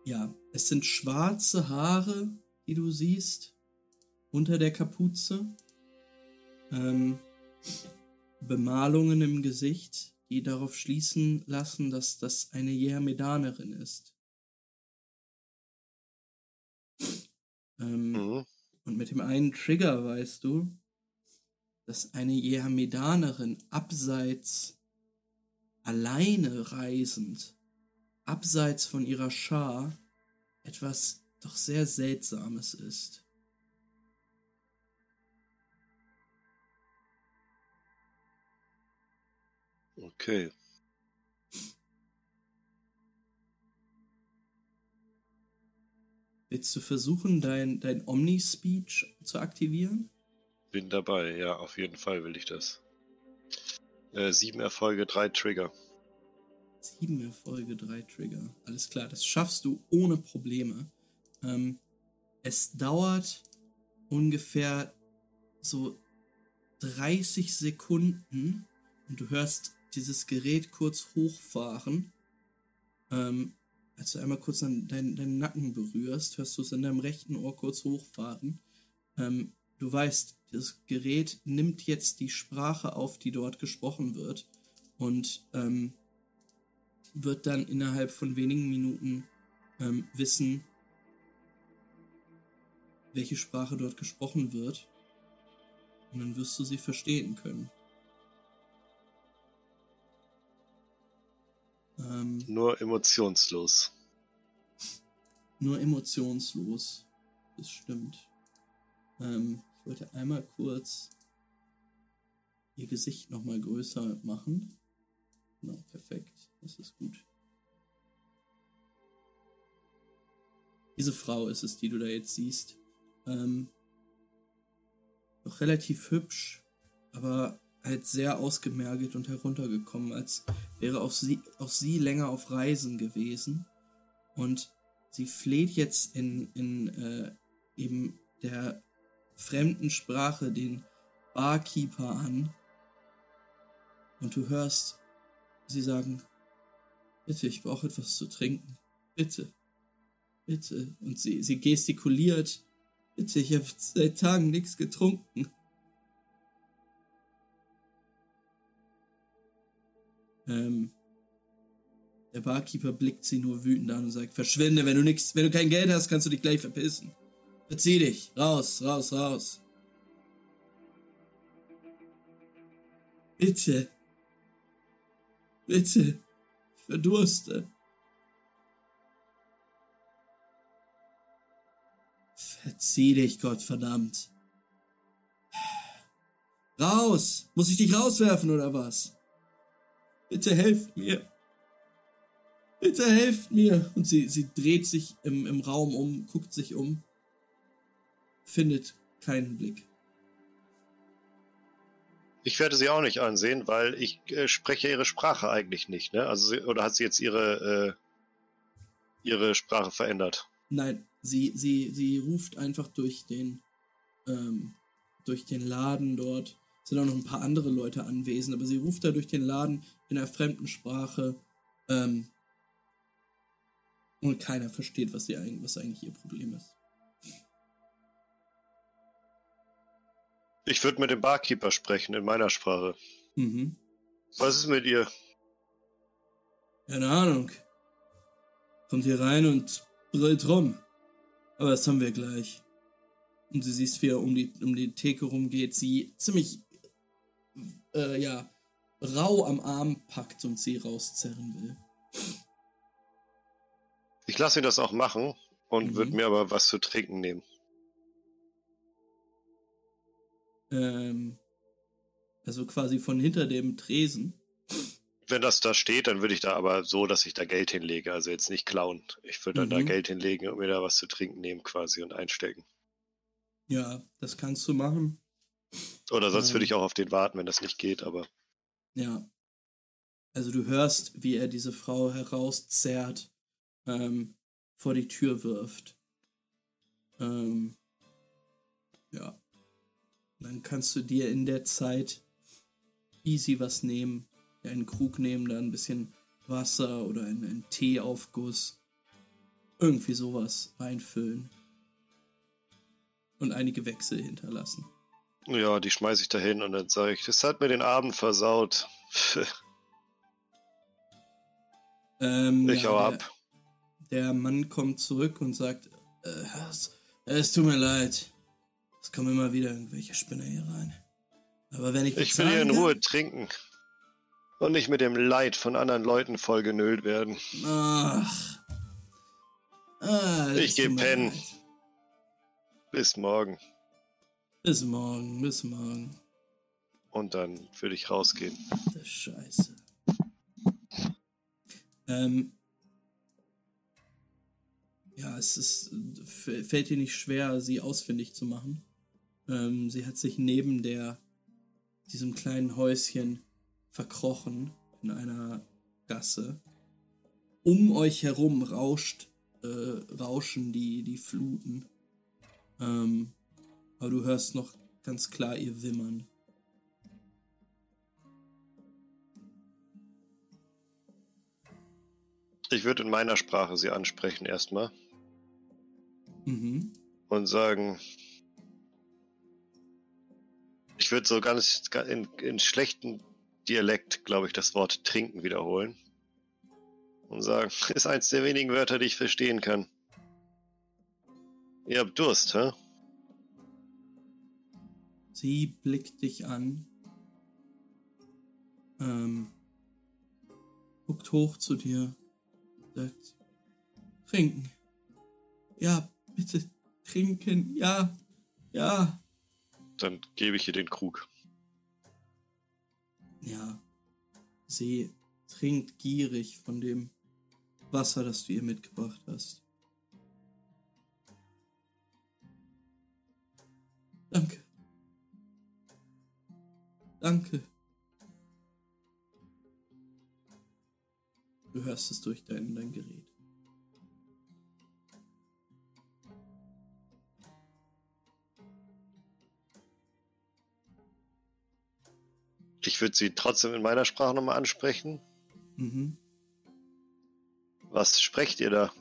Ja, es sind schwarze Haare, die du siehst, unter der Kapuze. Ähm, Bemalungen im Gesicht, die darauf schließen lassen, dass das eine Jermedanerin ist. Ähm, Mhm. und mit dem einen Trigger weißt du, dass eine Jehamedanerin abseits alleine reisend, abseits von ihrer Schar, etwas doch sehr Seltsames ist. Okay. Willst du versuchen, dein, dein Omni-Speech zu aktivieren? Bin dabei, ja, auf jeden Fall will ich das. Äh, sieben Erfolge, drei Trigger. Sieben Erfolge, drei Trigger. Alles klar, das schaffst du ohne Probleme. Ähm, es dauert ungefähr so 30 Sekunden und du hörst dieses Gerät kurz hochfahren. Ähm, als du einmal kurz deinen, deinen Nacken berührst, hörst du es in deinem rechten Ohr kurz hochfahren. Ähm, du weißt, das Gerät nimmt jetzt die Sprache auf, die dort gesprochen wird und ähm, wird dann innerhalb von wenigen Minuten ähm, wissen, welche Sprache dort gesprochen wird. Und dann wirst du sie verstehen können. Ähm, nur emotionslos. Nur emotionslos. Das stimmt. Ähm, ich wollte einmal kurz ihr Gesicht nochmal größer machen. Genau, perfekt. Das ist gut. Diese Frau ist es, die du da jetzt siehst. Ähm, noch relativ hübsch, aber halt sehr ausgemergelt und heruntergekommen, als wäre auch sie, auch sie länger auf Reisen gewesen. Und sie fleht jetzt in, in äh, eben der fremden Sprache den Barkeeper an. Und du hörst sie sagen, bitte, ich brauche etwas zu trinken. Bitte. Bitte. Und sie, sie gestikuliert. Bitte, ich habe seit Tagen nichts getrunken. Ähm, der Barkeeper blickt sie nur wütend an und sagt, verschwinde, wenn du nix, wenn du kein Geld hast, kannst du dich gleich verpissen. Verzieh dich, raus, raus, raus. Bitte. Bitte. Verdurste. Verzieh dich, Gott verdammt. Raus! Muss ich dich rauswerfen oder was? Bitte helft mir. Bitte helft mir. Und sie, sie dreht sich im, im Raum um, guckt sich um, findet keinen Blick. Ich werde sie auch nicht ansehen, weil ich äh, spreche ihre Sprache eigentlich nicht, ne? Also sie, oder hat sie jetzt ihre äh, ihre Sprache verändert? Nein, sie sie sie ruft einfach durch den ähm, durch den Laden dort es sind auch noch ein paar andere Leute anwesend, aber sie ruft da durch den Laden in einer fremden Sprache ähm, und keiner versteht, was, sie was eigentlich ihr Problem ist. Ich würde mit dem Barkeeper sprechen in meiner Sprache. Mhm. Was ist mit ihr? Keine Ahnung. Kommt hier rein und brüllt rum. Aber das haben wir gleich. Und sie siehst, wie er um die, um die Theke rumgeht, sie ziemlich äh, ja, rau am Arm packt und sie rauszerren will. Ich lasse ihn das auch machen und mhm. würde mir aber was zu trinken nehmen. Ähm, also quasi von hinter dem Tresen. Wenn das da steht, dann würde ich da aber so, dass ich da Geld hinlege. Also jetzt nicht klauen. Ich würde dann mhm. da Geld hinlegen und mir da was zu trinken nehmen quasi und einstecken. Ja, das kannst du machen. Oder sonst ähm, würde ich auch auf den warten, wenn das nicht geht, aber. Ja. Also du hörst, wie er diese Frau herauszerrt, ähm, vor die Tür wirft. Ähm, ja. Dann kannst du dir in der Zeit easy was nehmen. Einen Krug nehmen, da ein bisschen Wasser oder einen, einen Teeaufguss. Irgendwie sowas reinfüllen. Und einige Wechsel hinterlassen. Ja, die schmeiße ich da hin und dann sage ich, das hat mir den Abend versaut. ähm, ich ja, hau ab. Der Mann kommt zurück und sagt, äh, es, es tut mir leid. Es kommen immer wieder irgendwelche Spinner hier rein. Aber wenn ich Ich will hier in Ruhe trinken. Und nicht mit dem Leid von anderen Leuten vollgenölt werden. Ach. Ah, ich geh pennen. Leid. Bis morgen. Bis morgen, bis morgen. Und dann würde ich rausgehen. Das Scheiße. Ähm. Ja, es ist, fällt dir nicht schwer, sie ausfindig zu machen. Ähm, sie hat sich neben der, diesem kleinen Häuschen verkrochen in einer Gasse. Um euch herum rauscht, äh, rauschen die, die Fluten. Ähm, aber du hörst noch ganz klar ihr Wimmern. Ich würde in meiner Sprache sie ansprechen erstmal Mhm. und sagen, würde so ganz ga- in, in schlechten Dialekt, glaube ich, das Wort trinken wiederholen und sagen, ist eins der wenigen Wörter, die ich verstehen kann. Ihr habt Durst, hä? Sie blickt dich an, ähm, guckt hoch zu dir, sagt, trinken. Ja, bitte trinken, ja, ja. Dann gebe ich ihr den Krug. Ja, sie trinkt gierig von dem Wasser, das du ihr mitgebracht hast. Danke. Danke. Du hörst es durch dein, dein Gerät. Ich würde sie trotzdem in meiner Sprache nochmal ansprechen. Mhm. Was sprecht ihr da?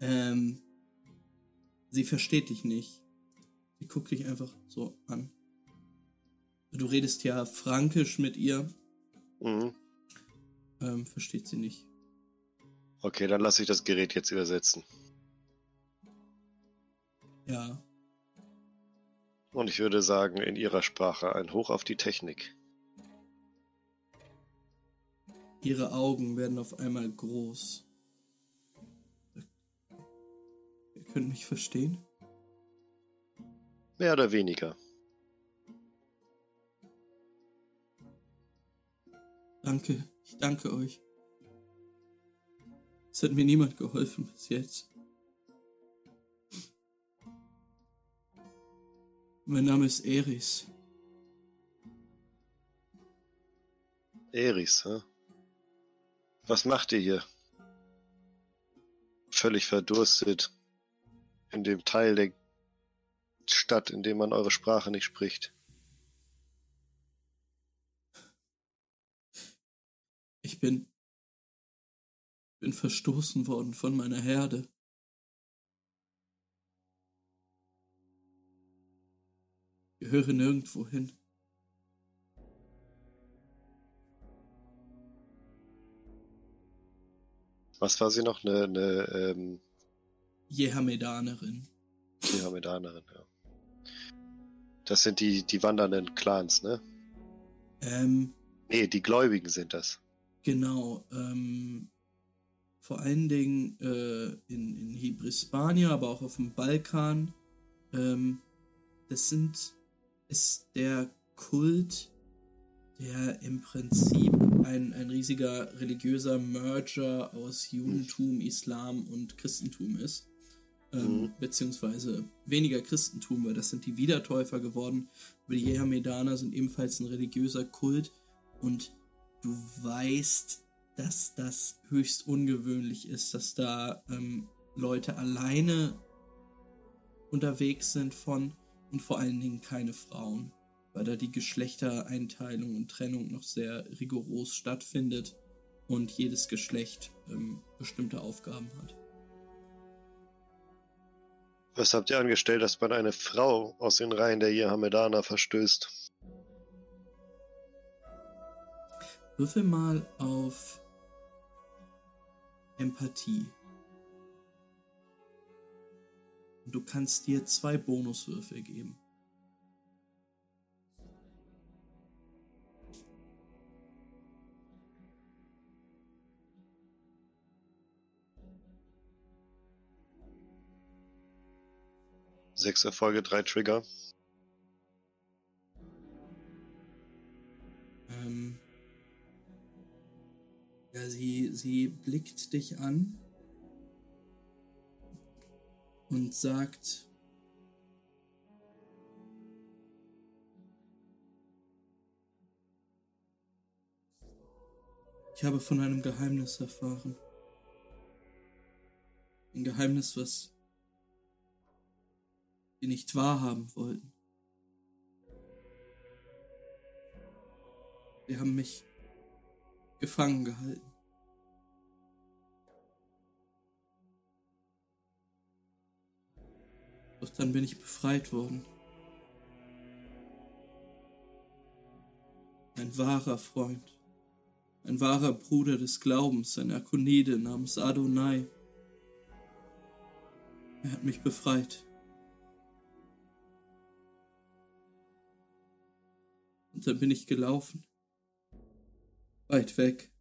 Ähm, sie versteht dich nicht. Sie guckt dich einfach so an. Du redest ja Fränkisch mit ihr, Mhm. ähm, versteht sie nicht. Okay, dann lasse ich das Gerät jetzt übersetzen. Ja, Und ich würde sagen, in ihrer Sprache ein Hoch auf die Technik. ihre Augen werden auf einmal groß. Ihr könnt mich verstehen? Mehr oder weniger. Danke, ich danke euch. Es hat mir niemand geholfen bis jetzt. Mein Name ist Eris. Eris, hä? Was macht ihr hier? Völlig verdurstet. In dem Teil der Stadt, in dem man eure Sprache nicht spricht. Ich bin bin verstoßen worden von meiner Herde. Gehöre nirgendwo hin. Was war sie noch? Eine, eine ähm, Jehamedanerin. Mohammedanerin, ja. Das sind die, die wandernden Clans, ne? Ähm, Nee, die Gläubigen sind das. genau. Ähm, vor allen Dingen äh, in, in Hibrispania, aber auch auf dem Balkan. Ähm, das sind ist der Kult, der im Prinzip ein, ein riesiger religiöser Merger aus Judentum, Islam und Christentum ist. Ähm, Mhm. Beziehungsweise weniger Christentum, weil das sind die Wiedertäufer geworden. Aber die Jehamedaner sind ebenfalls ein religiöser Kult. Und du weißt, dass das höchst ungewöhnlich ist, dass da ähm, Leute alleine unterwegs sind von und vor allen Dingen keine Frauen, weil da die Geschlechtereinteilung und Trennung noch sehr rigoros stattfindet und jedes Geschlecht ähm, bestimmte Aufgaben hat. Was habt ihr angestellt, dass man eine Frau aus den Reihen der Jehamedaner verstößt? Würfel mal auf Empathie. Und du kannst dir zwei Bonuswürfel geben. Sechs Erfolge, drei Trigger. Ähm, ja, sie, sie blickt dich an und sagt, ich habe von einem Geheimnis erfahren. Ein Geheimnis, was wir nicht wahrhaben wollten. Sie haben mich gefangen gehalten. Doch dann bin ich befreit worden. Ein wahrer Freund, ein wahrer Bruder des Glaubens, ein Akonede namens Adonai. Er hat mich befreit. Und dann bin ich gelaufen. Weit weg.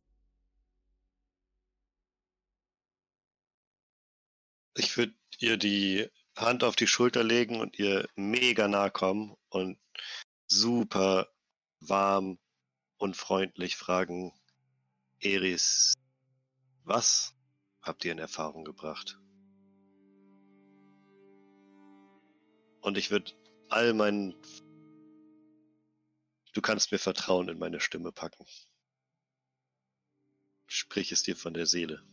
Ich würde ihr die Hand auf die Schulter legen und ihr mega nah kommen und super warm und freundlich fragen, Eris, was habt ihr in Erfahrung gebracht? Und ich würde all meinen, du kannst mir vertrauen, in meine Stimme packen. Sprich es dir von der Seele.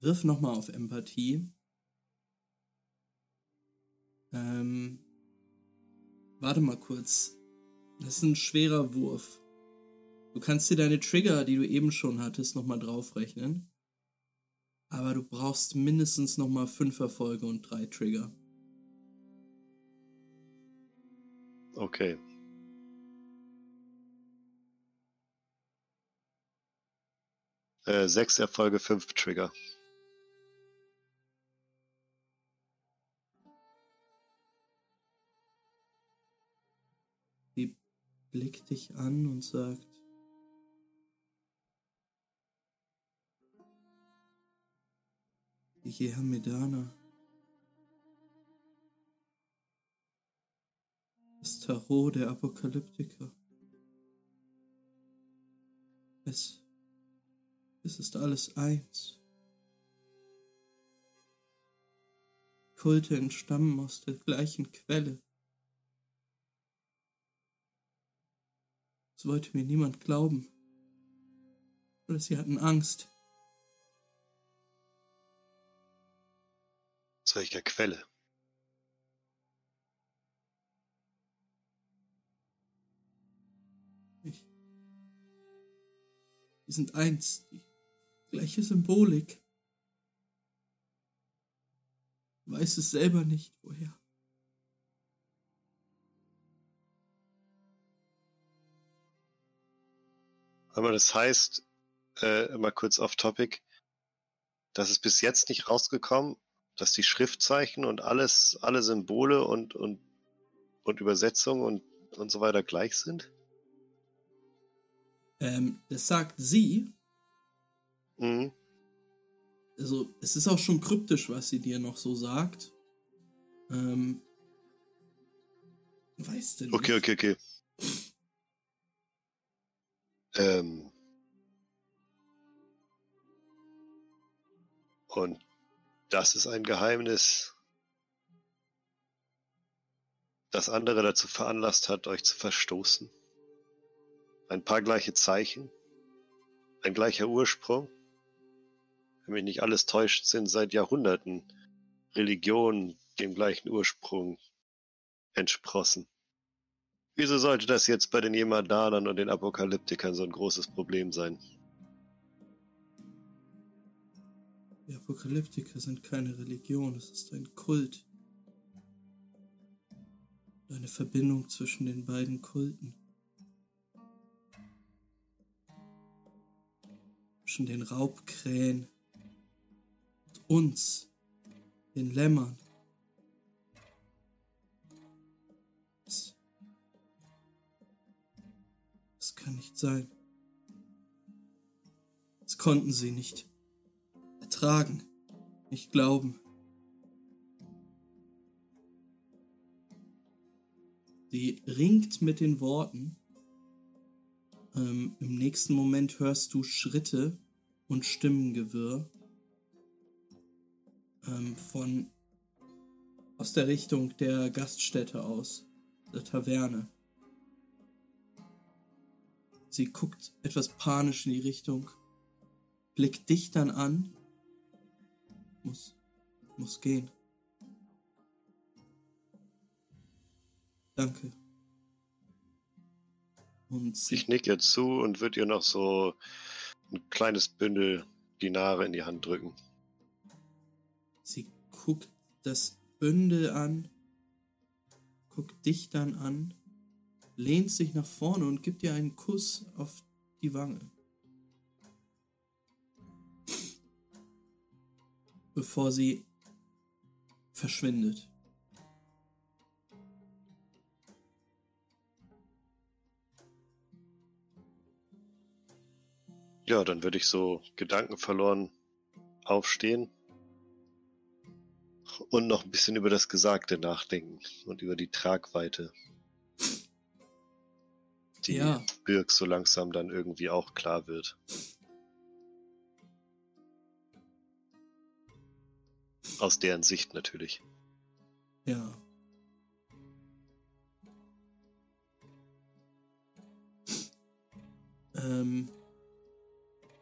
Wirf nochmal auf Empathie. Ähm, warte mal kurz. Das ist ein schwerer Wurf. Du kannst dir deine Trigger, die du eben schon hattest, nochmal draufrechnen. Aber du brauchst mindestens nochmal fünf Erfolge und drei Trigger. Okay. Äh, sechs Erfolge, fünf Trigger. Blickt dich an und sagt, Jeha Medana. Das Tarot der Apokalyptiker. Es, es ist alles eins. Kulte entstammen aus der gleichen Quelle. Wollte mir niemand glauben. Oder sie hatten Angst. Aus welcher Quelle? Die sind eins, die gleiche Symbolik. Weiß es selber nicht, woher. Aber das heißt, äh, mal kurz off topic, dass es bis jetzt nicht rausgekommen, dass die Schriftzeichen und alles, alle Symbole und, und, und Übersetzungen und, und so weiter gleich sind? Ähm, das sagt sie. Mhm. Also, es ist auch schon kryptisch, was sie dir noch so sagt. Ähm, weißt du nicht. Okay, okay, okay. Ähm. Und das ist ein Geheimnis, das andere dazu veranlasst hat, euch zu verstoßen. Ein paar gleiche Zeichen, ein gleicher Ursprung. Wenn mich nicht alles täuscht, sind seit Jahrhunderten Religionen dem gleichen Ursprung entsprossen. Wieso sollte das jetzt bei den Jemadanern und den Apokalyptikern so ein großes Problem sein? Die Apokalyptiker sind keine Religion, es ist ein Kult. Eine Verbindung zwischen den beiden Kulten. Zwischen den Raubkrähen und uns, den Lämmern. Kann nicht sein. Das konnten sie nicht ertragen, nicht glauben. Sie ringt mit den Worten. Ähm, Im nächsten Moment hörst du Schritte und Stimmengewirr ähm, von aus der Richtung der Gaststätte aus, der Taverne. Sie guckt etwas panisch in die Richtung, blickt dich dann an muss, muss gehen. Danke. Und Ich nick ihr zu und würde ihr noch so ein kleines Bündel Dinare in die Hand drücken. sie guckt das Bündel an, guckt dich dann an, lehnt sich nach vorne und gibt dir einen Kuss auf die Wange. Bevor sie verschwindet. Ja, dann würde ich so gedankenverloren aufstehen und noch ein bisschen über das Gesagte nachdenken und über die Tragweite, die Ja. Birk so langsam dann irgendwie auch klar wird. Aus deren Sicht natürlich. Ja. Ähm,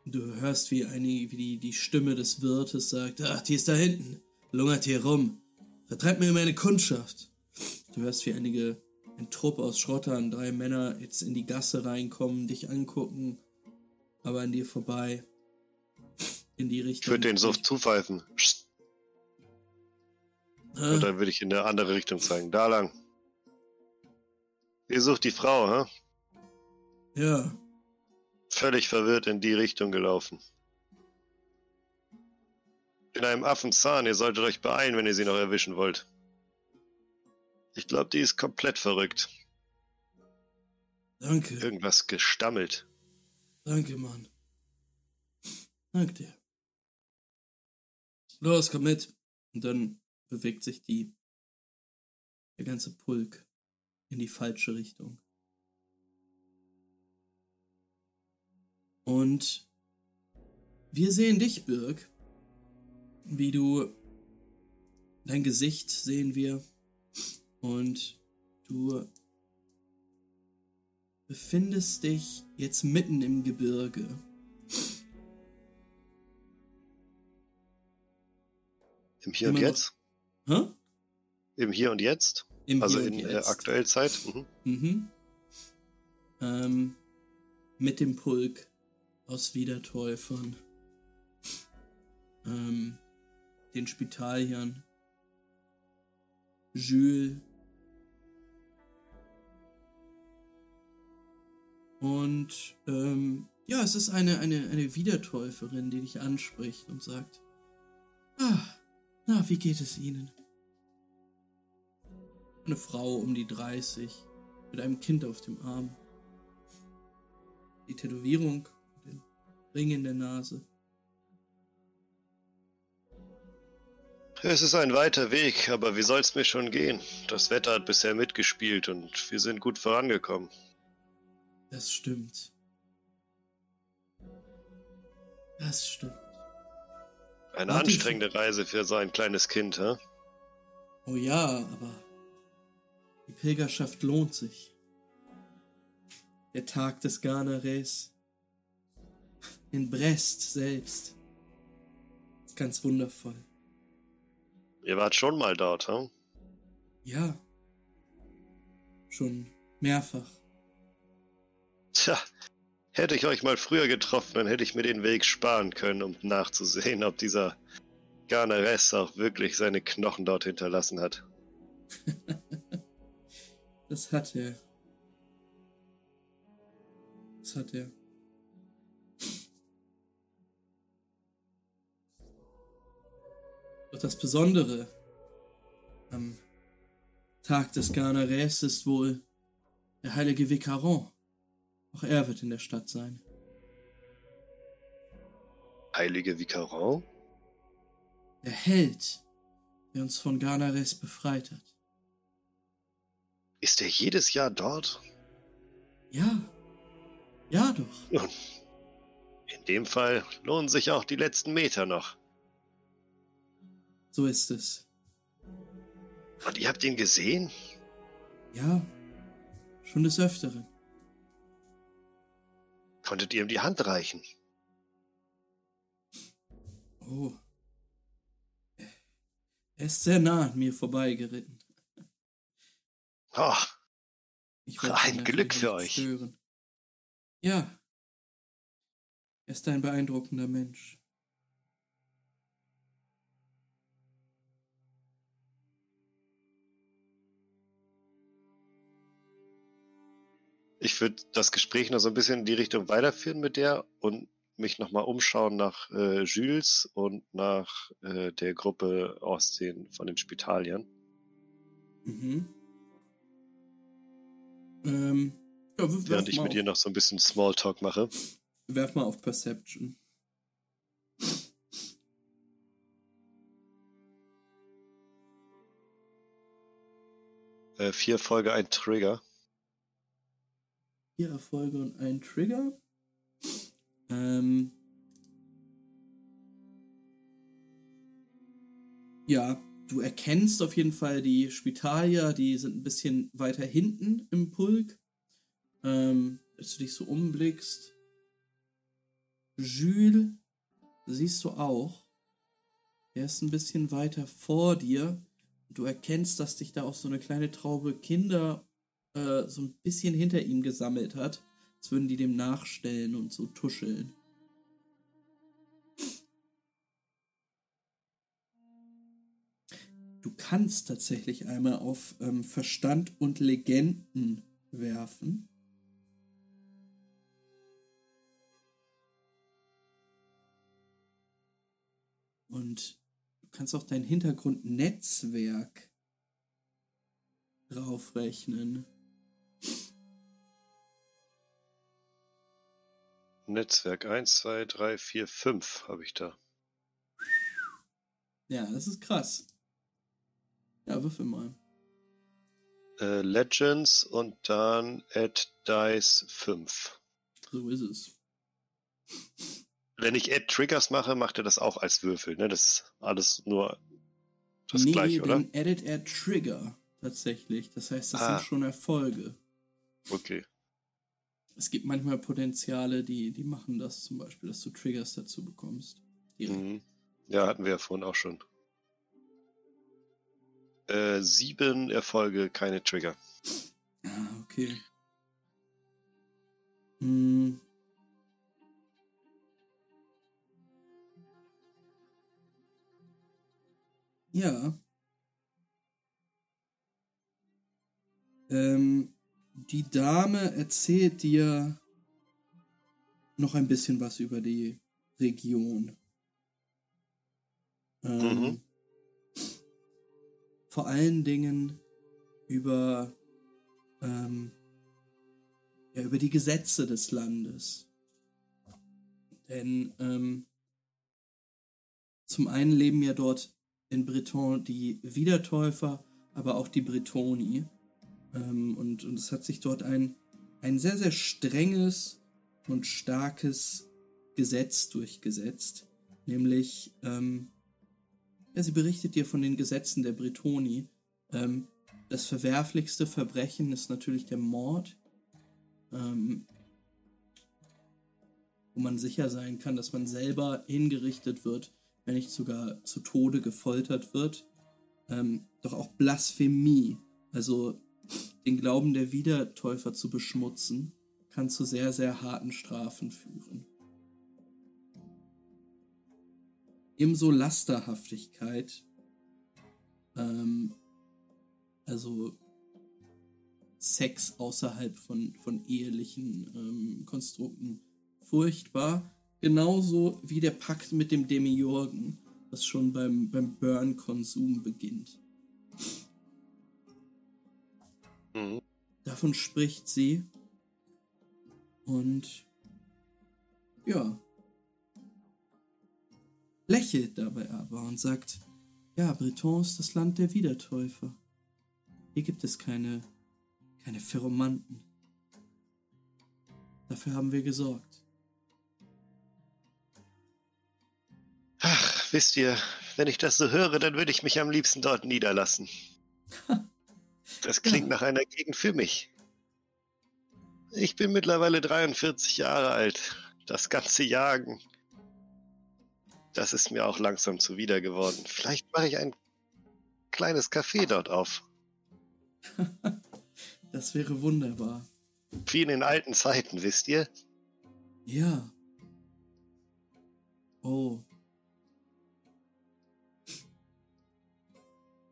du hörst, wie, eine, wie die, die Stimme des Wirtes sagt, ach, die ist da hinten, lungert hier rum, vertreibt mir meine Kundschaft. Du hörst, wie einige, ein Trupp aus Schrottern, drei Männer jetzt in die Gasse reinkommen, dich angucken, aber an dir vorbei, in die Ich Richtung. würde den so zupfeifen. Ah, Und dann würde ich in eine andere Richtung zeigen. Da lang. Ihr sucht die Frau, hä? ja, Völlig verwirrt in die Richtung gelaufen. In einem Affenzahn, ihr solltet euch beeilen, wenn ihr sie noch erwischen wollt. Ich glaube, die ist komplett verrückt. danke. Irgendwas gestammelt. Danke, Mann. Danke dir. Los, komm mit. Und dann bewegt sich die, der ganze Pulk in die falsche Richtung. Und wir sehen dich, Birg, wie du dein Gesicht sehen wir und du befindest dich jetzt mitten im Gebirge. Im Hier und Immer noch- Jetzt? Hä? Im Hier und Jetzt? Im Also und in äh, Jetzt. aktuell Zeit? Mhm. Mhm. Ähm, mit dem Pulk aus Wiedertäufern. Ähm, den Spitaliern. Jules. Und ähm, ja, es ist eine, eine, eine Wiedertäuferin, die dich anspricht und sagt, ah, na, wie geht es Ihnen? Eine Frau um die 30 mit einem Kind auf dem Arm. Die Tätowierung, den Ring in der Nase. Es ist ein weiter Weg, aber wie soll's mir schon gehen? Das Wetter hat bisher mitgespielt und wir sind gut vorangekommen. Das stimmt. Das stimmt. Eine Warte, ich- anstrengende Reise für so ein kleines Kind, hä? Oh ja, aber die Pilgerschaft lohnt sich. Der Tag des Garnares in Brest selbst. Ist ganz wundervoll. Ihr wart schon mal dort, hä? Ja. Schon mehrfach. Tja, hätte ich euch mal früher getroffen, dann hätte ich mir den Weg sparen können, um nachzusehen, ob dieser Garnares auch wirklich seine Knochen dort hinterlassen hat. Das hat er. Das hat er. Doch das Besondere am Tag des Garnares ist wohl der heilige Vicaron. Auch er wird in der Stadt sein. Heilige Vicaron? Der Held, der uns von Garnares befreit hat. Ist er jedes Jahr dort? Ja. Ja doch. Nun, in dem Fall lohnen sich auch die letzten Meter noch. So ist es. Und ihr habt ihn gesehen? Ja. Schon des Öfteren. Konntet ihr ihm die Hand reichen? Oh. Er ist sehr nah an mir vorbeigeritten. Oh, Ich Ein Glück für euch. Stören. Ja. Er ist ein beeindruckender Mensch. Ich würde das Gespräch noch so ein bisschen in die Richtung weiterführen mit der und mich nochmal umschauen nach äh, Jules und nach äh, der Gruppe aus den, von den Spitaliern. Mhm. Ähm, ja, Während ich mit auf, ihr noch so ein bisschen Smalltalk mache. werf mal auf Perception. Äh, vier Folge, ein Trigger. Vier Erfolge und ein Trigger. Ähm. Ja, du erkennst auf jeden Fall die Spitalier, die sind ein bisschen weiter hinten im Pulk. Ähm, als du dich so umblickst. Jules siehst du auch. Der ist ein bisschen weiter vor dir. Du erkennst, dass dich da auch so eine kleine Traube Kinder äh, so ein bisschen hinter ihm gesammelt hat. Als würden die dem nachstellen und so tuscheln. Du kannst tatsächlich einmal auf ähm, Verstand und Legenden werfen. Und du kannst auch dein Hintergrundnetzwerk draufrechnen. Netzwerk 1, 2, 3, 4, 5 habe ich da. Ja, das ist krass. Ja, würfel mal. Äh, Legends und dann Add Dice 5. So ist es. Wenn ich Add Triggers mache, macht er das auch als Würfel. Ne? Das ist alles nur das nee, gleiche, oder? den Edit Add Trigger tatsächlich. Das heißt, das Ah. sind schon Erfolge. Okay. Es gibt manchmal Potenziale, die, die machen das zum Beispiel, dass du Triggers dazu bekommst. Mhm. Ja, hatten wir ja vorhin auch schon. Äh, sieben Erfolge, keine Trigger. Ah, okay. Hm. Ja. Ähm, die Dame erzählt dir noch ein bisschen was über die Region. Ähm, Mhm. Vor allen Dingen über, ähm, ja, über die Gesetze des Landes. Denn ähm, zum einen leben ja dort in Breton die Wiedertäufer, aber auch die Bretoni. Ähm, und, und es hat sich dort ein, ein sehr, sehr strenges und starkes Gesetz durchgesetzt. Nämlich, ähm, ja, sie berichtet dir von den Gesetzen der Bretoni. Ähm, das verwerflichste Verbrechen ist natürlich der Mord. Ähm, wo man sicher sein kann, dass man selber hingerichtet wird, wenn nicht sogar zu Tode gefoltert wird. Ähm, doch auch Blasphemie, also den Glauben der Wiedertäufer zu beschmutzen, kann zu sehr, sehr harten Strafen führen. Ebenso Lasterhaftigkeit, ähm, also Sex außerhalb von, von ehelichen ähm, Konstrukten, furchtbar. Genauso wie der Pakt mit dem Demiurgen, was schon beim, beim Burn-Konsum beginnt. Mhm. Davon spricht sie. Und ja. Lächelt dabei aber und sagt, ja, Breton ist das Land der Wiedertäufer. Hier gibt es keine, keine Pheromanten. Dafür haben wir gesorgt. Ach, wisst ihr, wenn ich das so höre, dann würde ich mich am liebsten dort niederlassen. Das klingt nach einer Gegend für mich. Ich bin mittlerweile 43 Jahre alt. Das ganze Jagen, das ist mir auch langsam zuwider geworden. Vielleicht mache ich ein kleines Café dort auf. Das wäre wunderbar. Wie in den alten Zeiten, wisst ihr? Ja. Oh.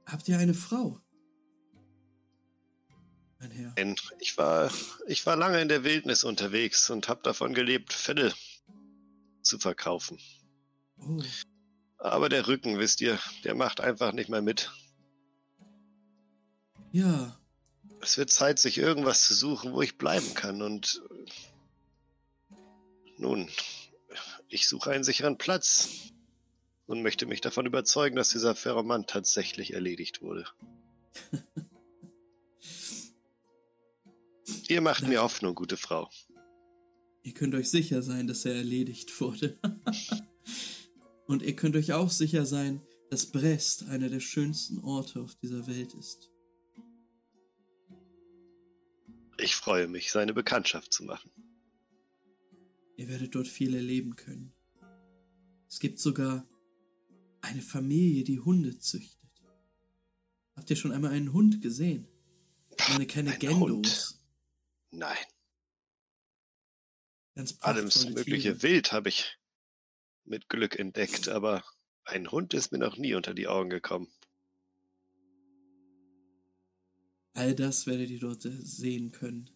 Habt ihr eine Frau? Mein Herr. Ich war, ich war lange in der Wildnis unterwegs und habe davon gelebt, Felle zu verkaufen. Oh. Aber der Rücken, wisst ihr, der macht einfach nicht mehr mit. Ja. Es wird Zeit, sich irgendwas zu suchen, wo ich bleiben kann. Und äh, nun, ich suche einen sicheren Platz und möchte mich davon überzeugen, dass dieser Pheromant tatsächlich erledigt wurde. Ihr macht mir Hoffnung, gute Frau. Ihr könnt euch sicher sein, dass er erledigt wurde. Und ihr könnt euch auch sicher sein, dass Brest einer der schönsten Orte auf dieser Welt ist. Ich freue mich, seine Bekanntschaft zu machen. Ihr werdet dort viel erleben können. Es gibt sogar eine Familie, die Hunde züchtet. Habt ihr schon einmal einen Hund gesehen? Ich meine, keine Ein Gendos. Hund? Nein, Ganz alles mögliche Tiere. Wild habe ich mit Glück entdeckt, aber ein Hund ist mir noch nie unter die Augen gekommen. All das werdet ihr dort äh, sehen können.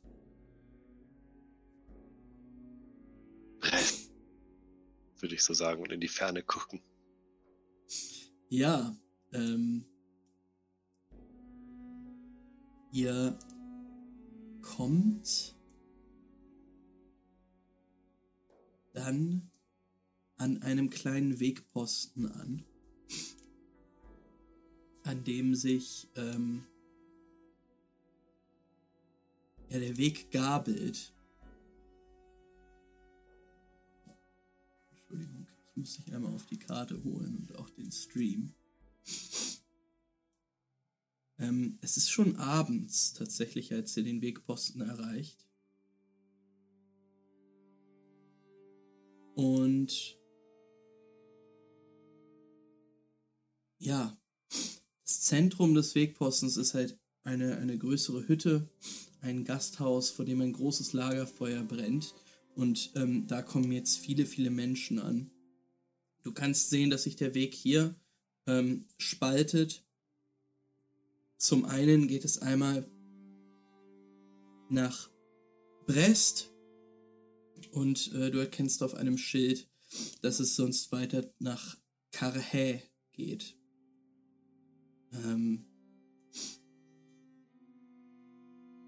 Würde ich so sagen und in die Ferne gucken. Ja, ähm. Ihr kommt dann an einem kleinen Wegposten an, an dem sich ähm, ja, der Weg gabelt. Entschuldigung, ich muss dich einmal auf die Karte holen und auch den Stream. Ähm, es ist schon abends tatsächlich, als ihr den Wegposten erreicht. Und ja, das Zentrum des Wegpostens ist halt eine, eine größere Hütte, ein Gasthaus, vor dem ein großes Lagerfeuer brennt. Und ähm, da kommen jetzt viele, viele Menschen an. Du kannst sehen, dass sich der Weg hier ähm, spaltet. Zum einen geht es einmal nach Brest und äh, du erkennst auf einem Schild, dass es sonst weiter nach Carhaix geht. Ähm,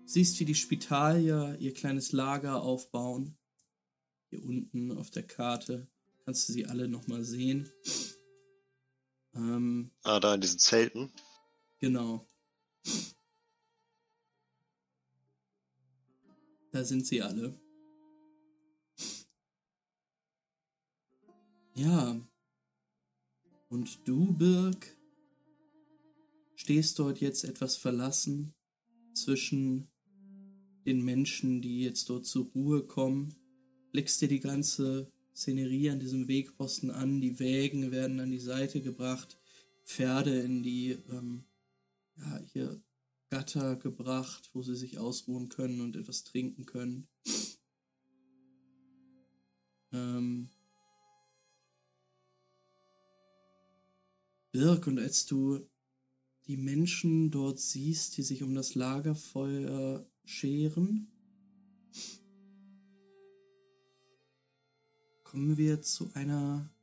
siehst, wie die Spitalier ihr kleines Lager aufbauen. Hier unten auf der Karte kannst du sie alle nochmal sehen. Ähm, Ah, da in diesen Zelten. Genau. Da sind sie alle. Ja. Und du, Birg, stehst dort jetzt etwas verlassen zwischen den Menschen, die jetzt dort zur Ruhe kommen, blickst dir die ganze Szenerie an diesem Wegposten an, die Wägen werden an die Seite gebracht, Pferde in die ähm, ja, hier Gatter gebracht, wo sie sich ausruhen können und etwas trinken können. Ähm, Birk, und als du die Menschen dort siehst, die sich um das Lagerfeuer scheren, kommen wir zu einer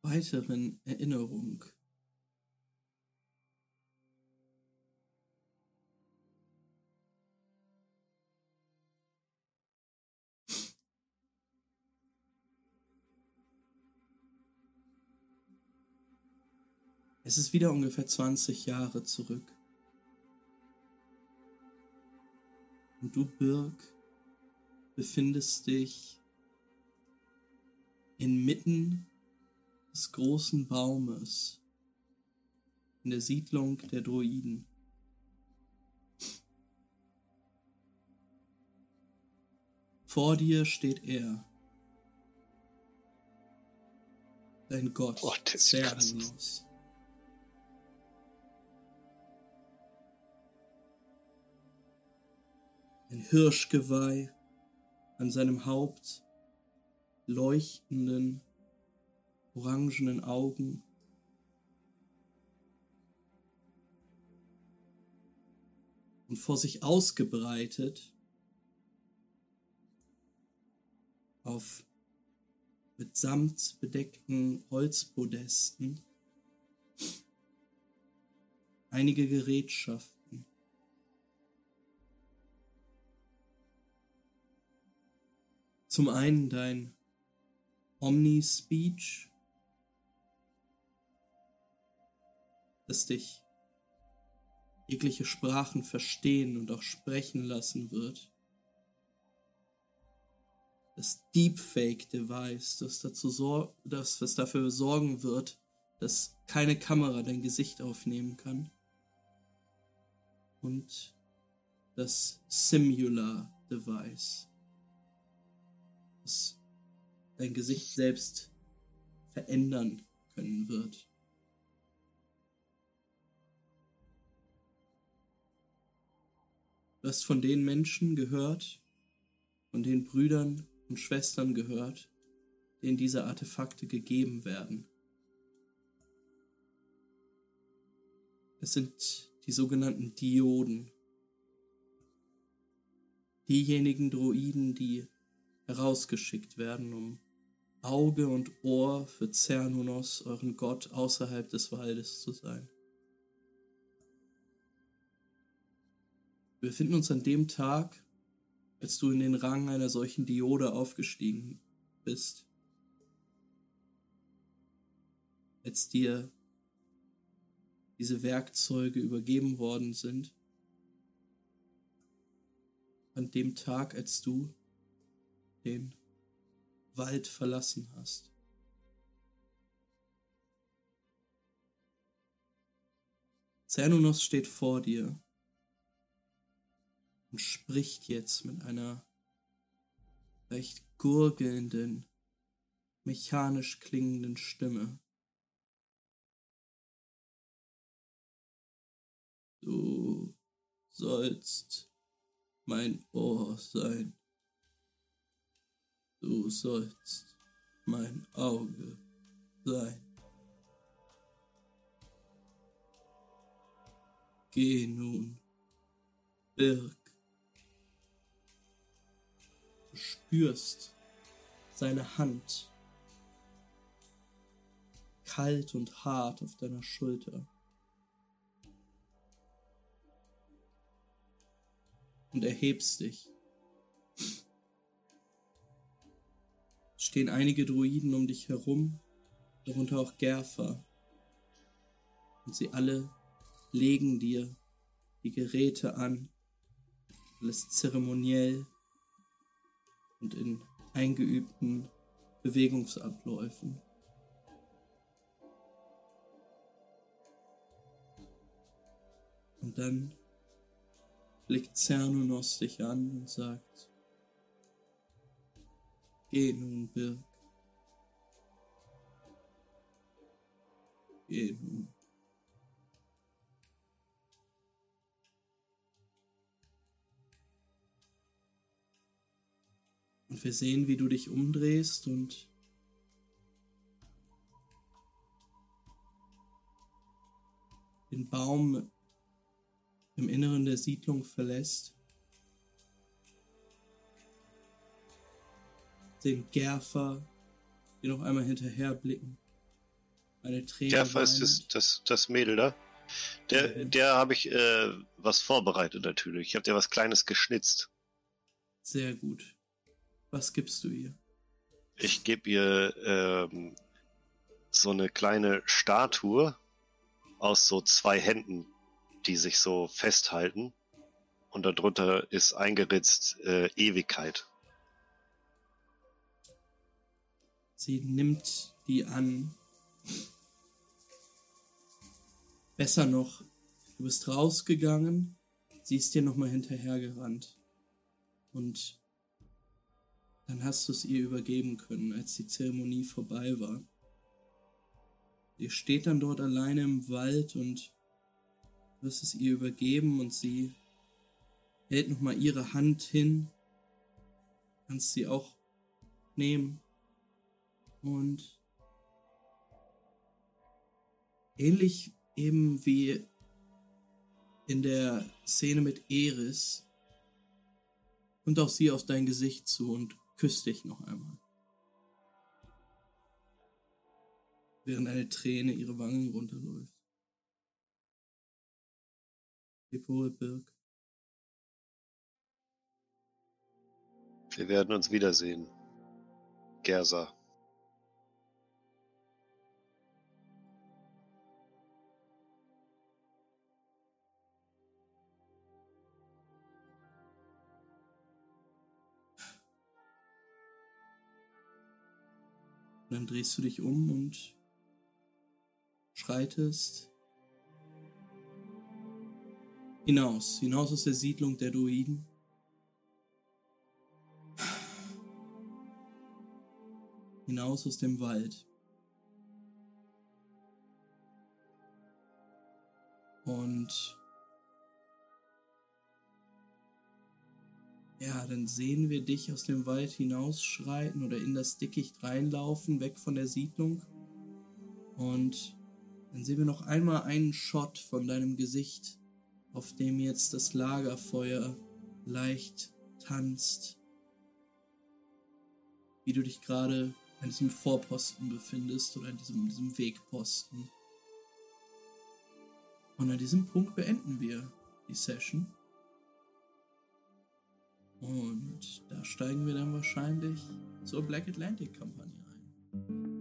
weiteren Erinnerung. Es ist wieder ungefähr 20 Jahre zurück. Und du, Birk, befindest dich inmitten des großen Baumes in der Siedlung der Druiden. Vor dir steht er, dein Gott, Oh, des ein Hirschgeweih an seinem Haupt, leuchtenden, orangenen Augen. Und vor sich ausgebreitet auf mit Samt bedeckten Holzpodesten einige Gerätschaften. Zum einen dein Omni-Speech, das dich jegliche Sprachen verstehen und auch sprechen lassen wird. Das Deepfake-Device, das dazu sor das, was dafür sorgen wird, dass keine Kamera dein Gesicht aufnehmen kann. Und das Simular-Device, das dein Gesicht selbst verändern können wird. Du hast von den Menschen gehört, von den Brüdern und Schwestern gehört, denen diese Artefakte gegeben werden. Es sind die sogenannten Dioden. Diejenigen Droiden, die herausgeschickt werden, um Auge und Ohr für Cernunos, euren Gott, außerhalb des Waldes zu sein. Wir befinden uns an dem Tag, als du in den Rang einer solchen Diode aufgestiegen bist. Als dir diese Werkzeuge übergeben worden sind. An dem Tag, als du den Wald verlassen hast. Cernunos steht vor dir und spricht jetzt mit einer leicht gurgelnden, mechanisch klingenden Stimme. Du sollst mein Ohr sein. Du sollst mein Auge sein. Geh nun, Birg. Du spürst seine Hand, kalt und hart auf deiner Schulter. und erhebst dich. Stehen einige Druiden um dich herum, darunter auch Gerfa. Und sie alle legen dir die Geräte an, alles zeremoniell und in eingeübten Bewegungsabläufen. Und dann blickt Cernunos dich an und sagt, Geh nun, Birk. Geh nun. Und wir sehen, wie du dich umdrehst und den Baum im Inneren der Siedlung verlässt, den Gerfer, die noch einmal hinterher blicken. Eine Träne. Gerfer ist das, das, das Mädel da. Der, mhm. der habe ich äh, was vorbereitet natürlich. Ich habe dir was Kleines geschnitzt. Sehr gut. Was gibst du ihr? Ich gebe ihr ähm, so eine kleine Statue aus so zwei Händen die sich so festhalten. Und darunter ist eingeritzt äh, Ewigkeit. Sie nimmt die an. Besser noch, du bist rausgegangen, sie ist dir nochmal hinterhergerannt. Und dann hast du es ihr übergeben können, als die Zeremonie vorbei war. Ihr steht dann dort alleine im Wald und wirst es ihr übergeben und sie hält nochmal ihre Hand hin. Kannst sie auch nehmen. Und ähnlich eben wie in der Szene mit Eris kommt auch sie auf dein Gesicht zu und küsst dich noch einmal. Während eine Träne ihre Wangen runterläuft. Wohl, Birk. Wir werden uns wiedersehen. Gersa. Dann drehst du dich um und schreitest hinaus, hinaus aus der Siedlung der Druiden. Hinaus aus dem Wald. Und Ja, dann sehen wir dich aus dem Wald hinausschreiten oder in das Dickicht reinlaufen, weg von der Siedlung. Und dann sehen wir noch einmal einen Shot von deinem Gesicht, auf dem jetzt das Lagerfeuer leicht tanzt. Wie du dich gerade an diesem Vorposten befindest oder an diesem, diesem Wegposten. Und an diesem Punkt beenden wir die Session. Und da steigen wir dann wahrscheinlich zur Black Atlantic Kampagne ein.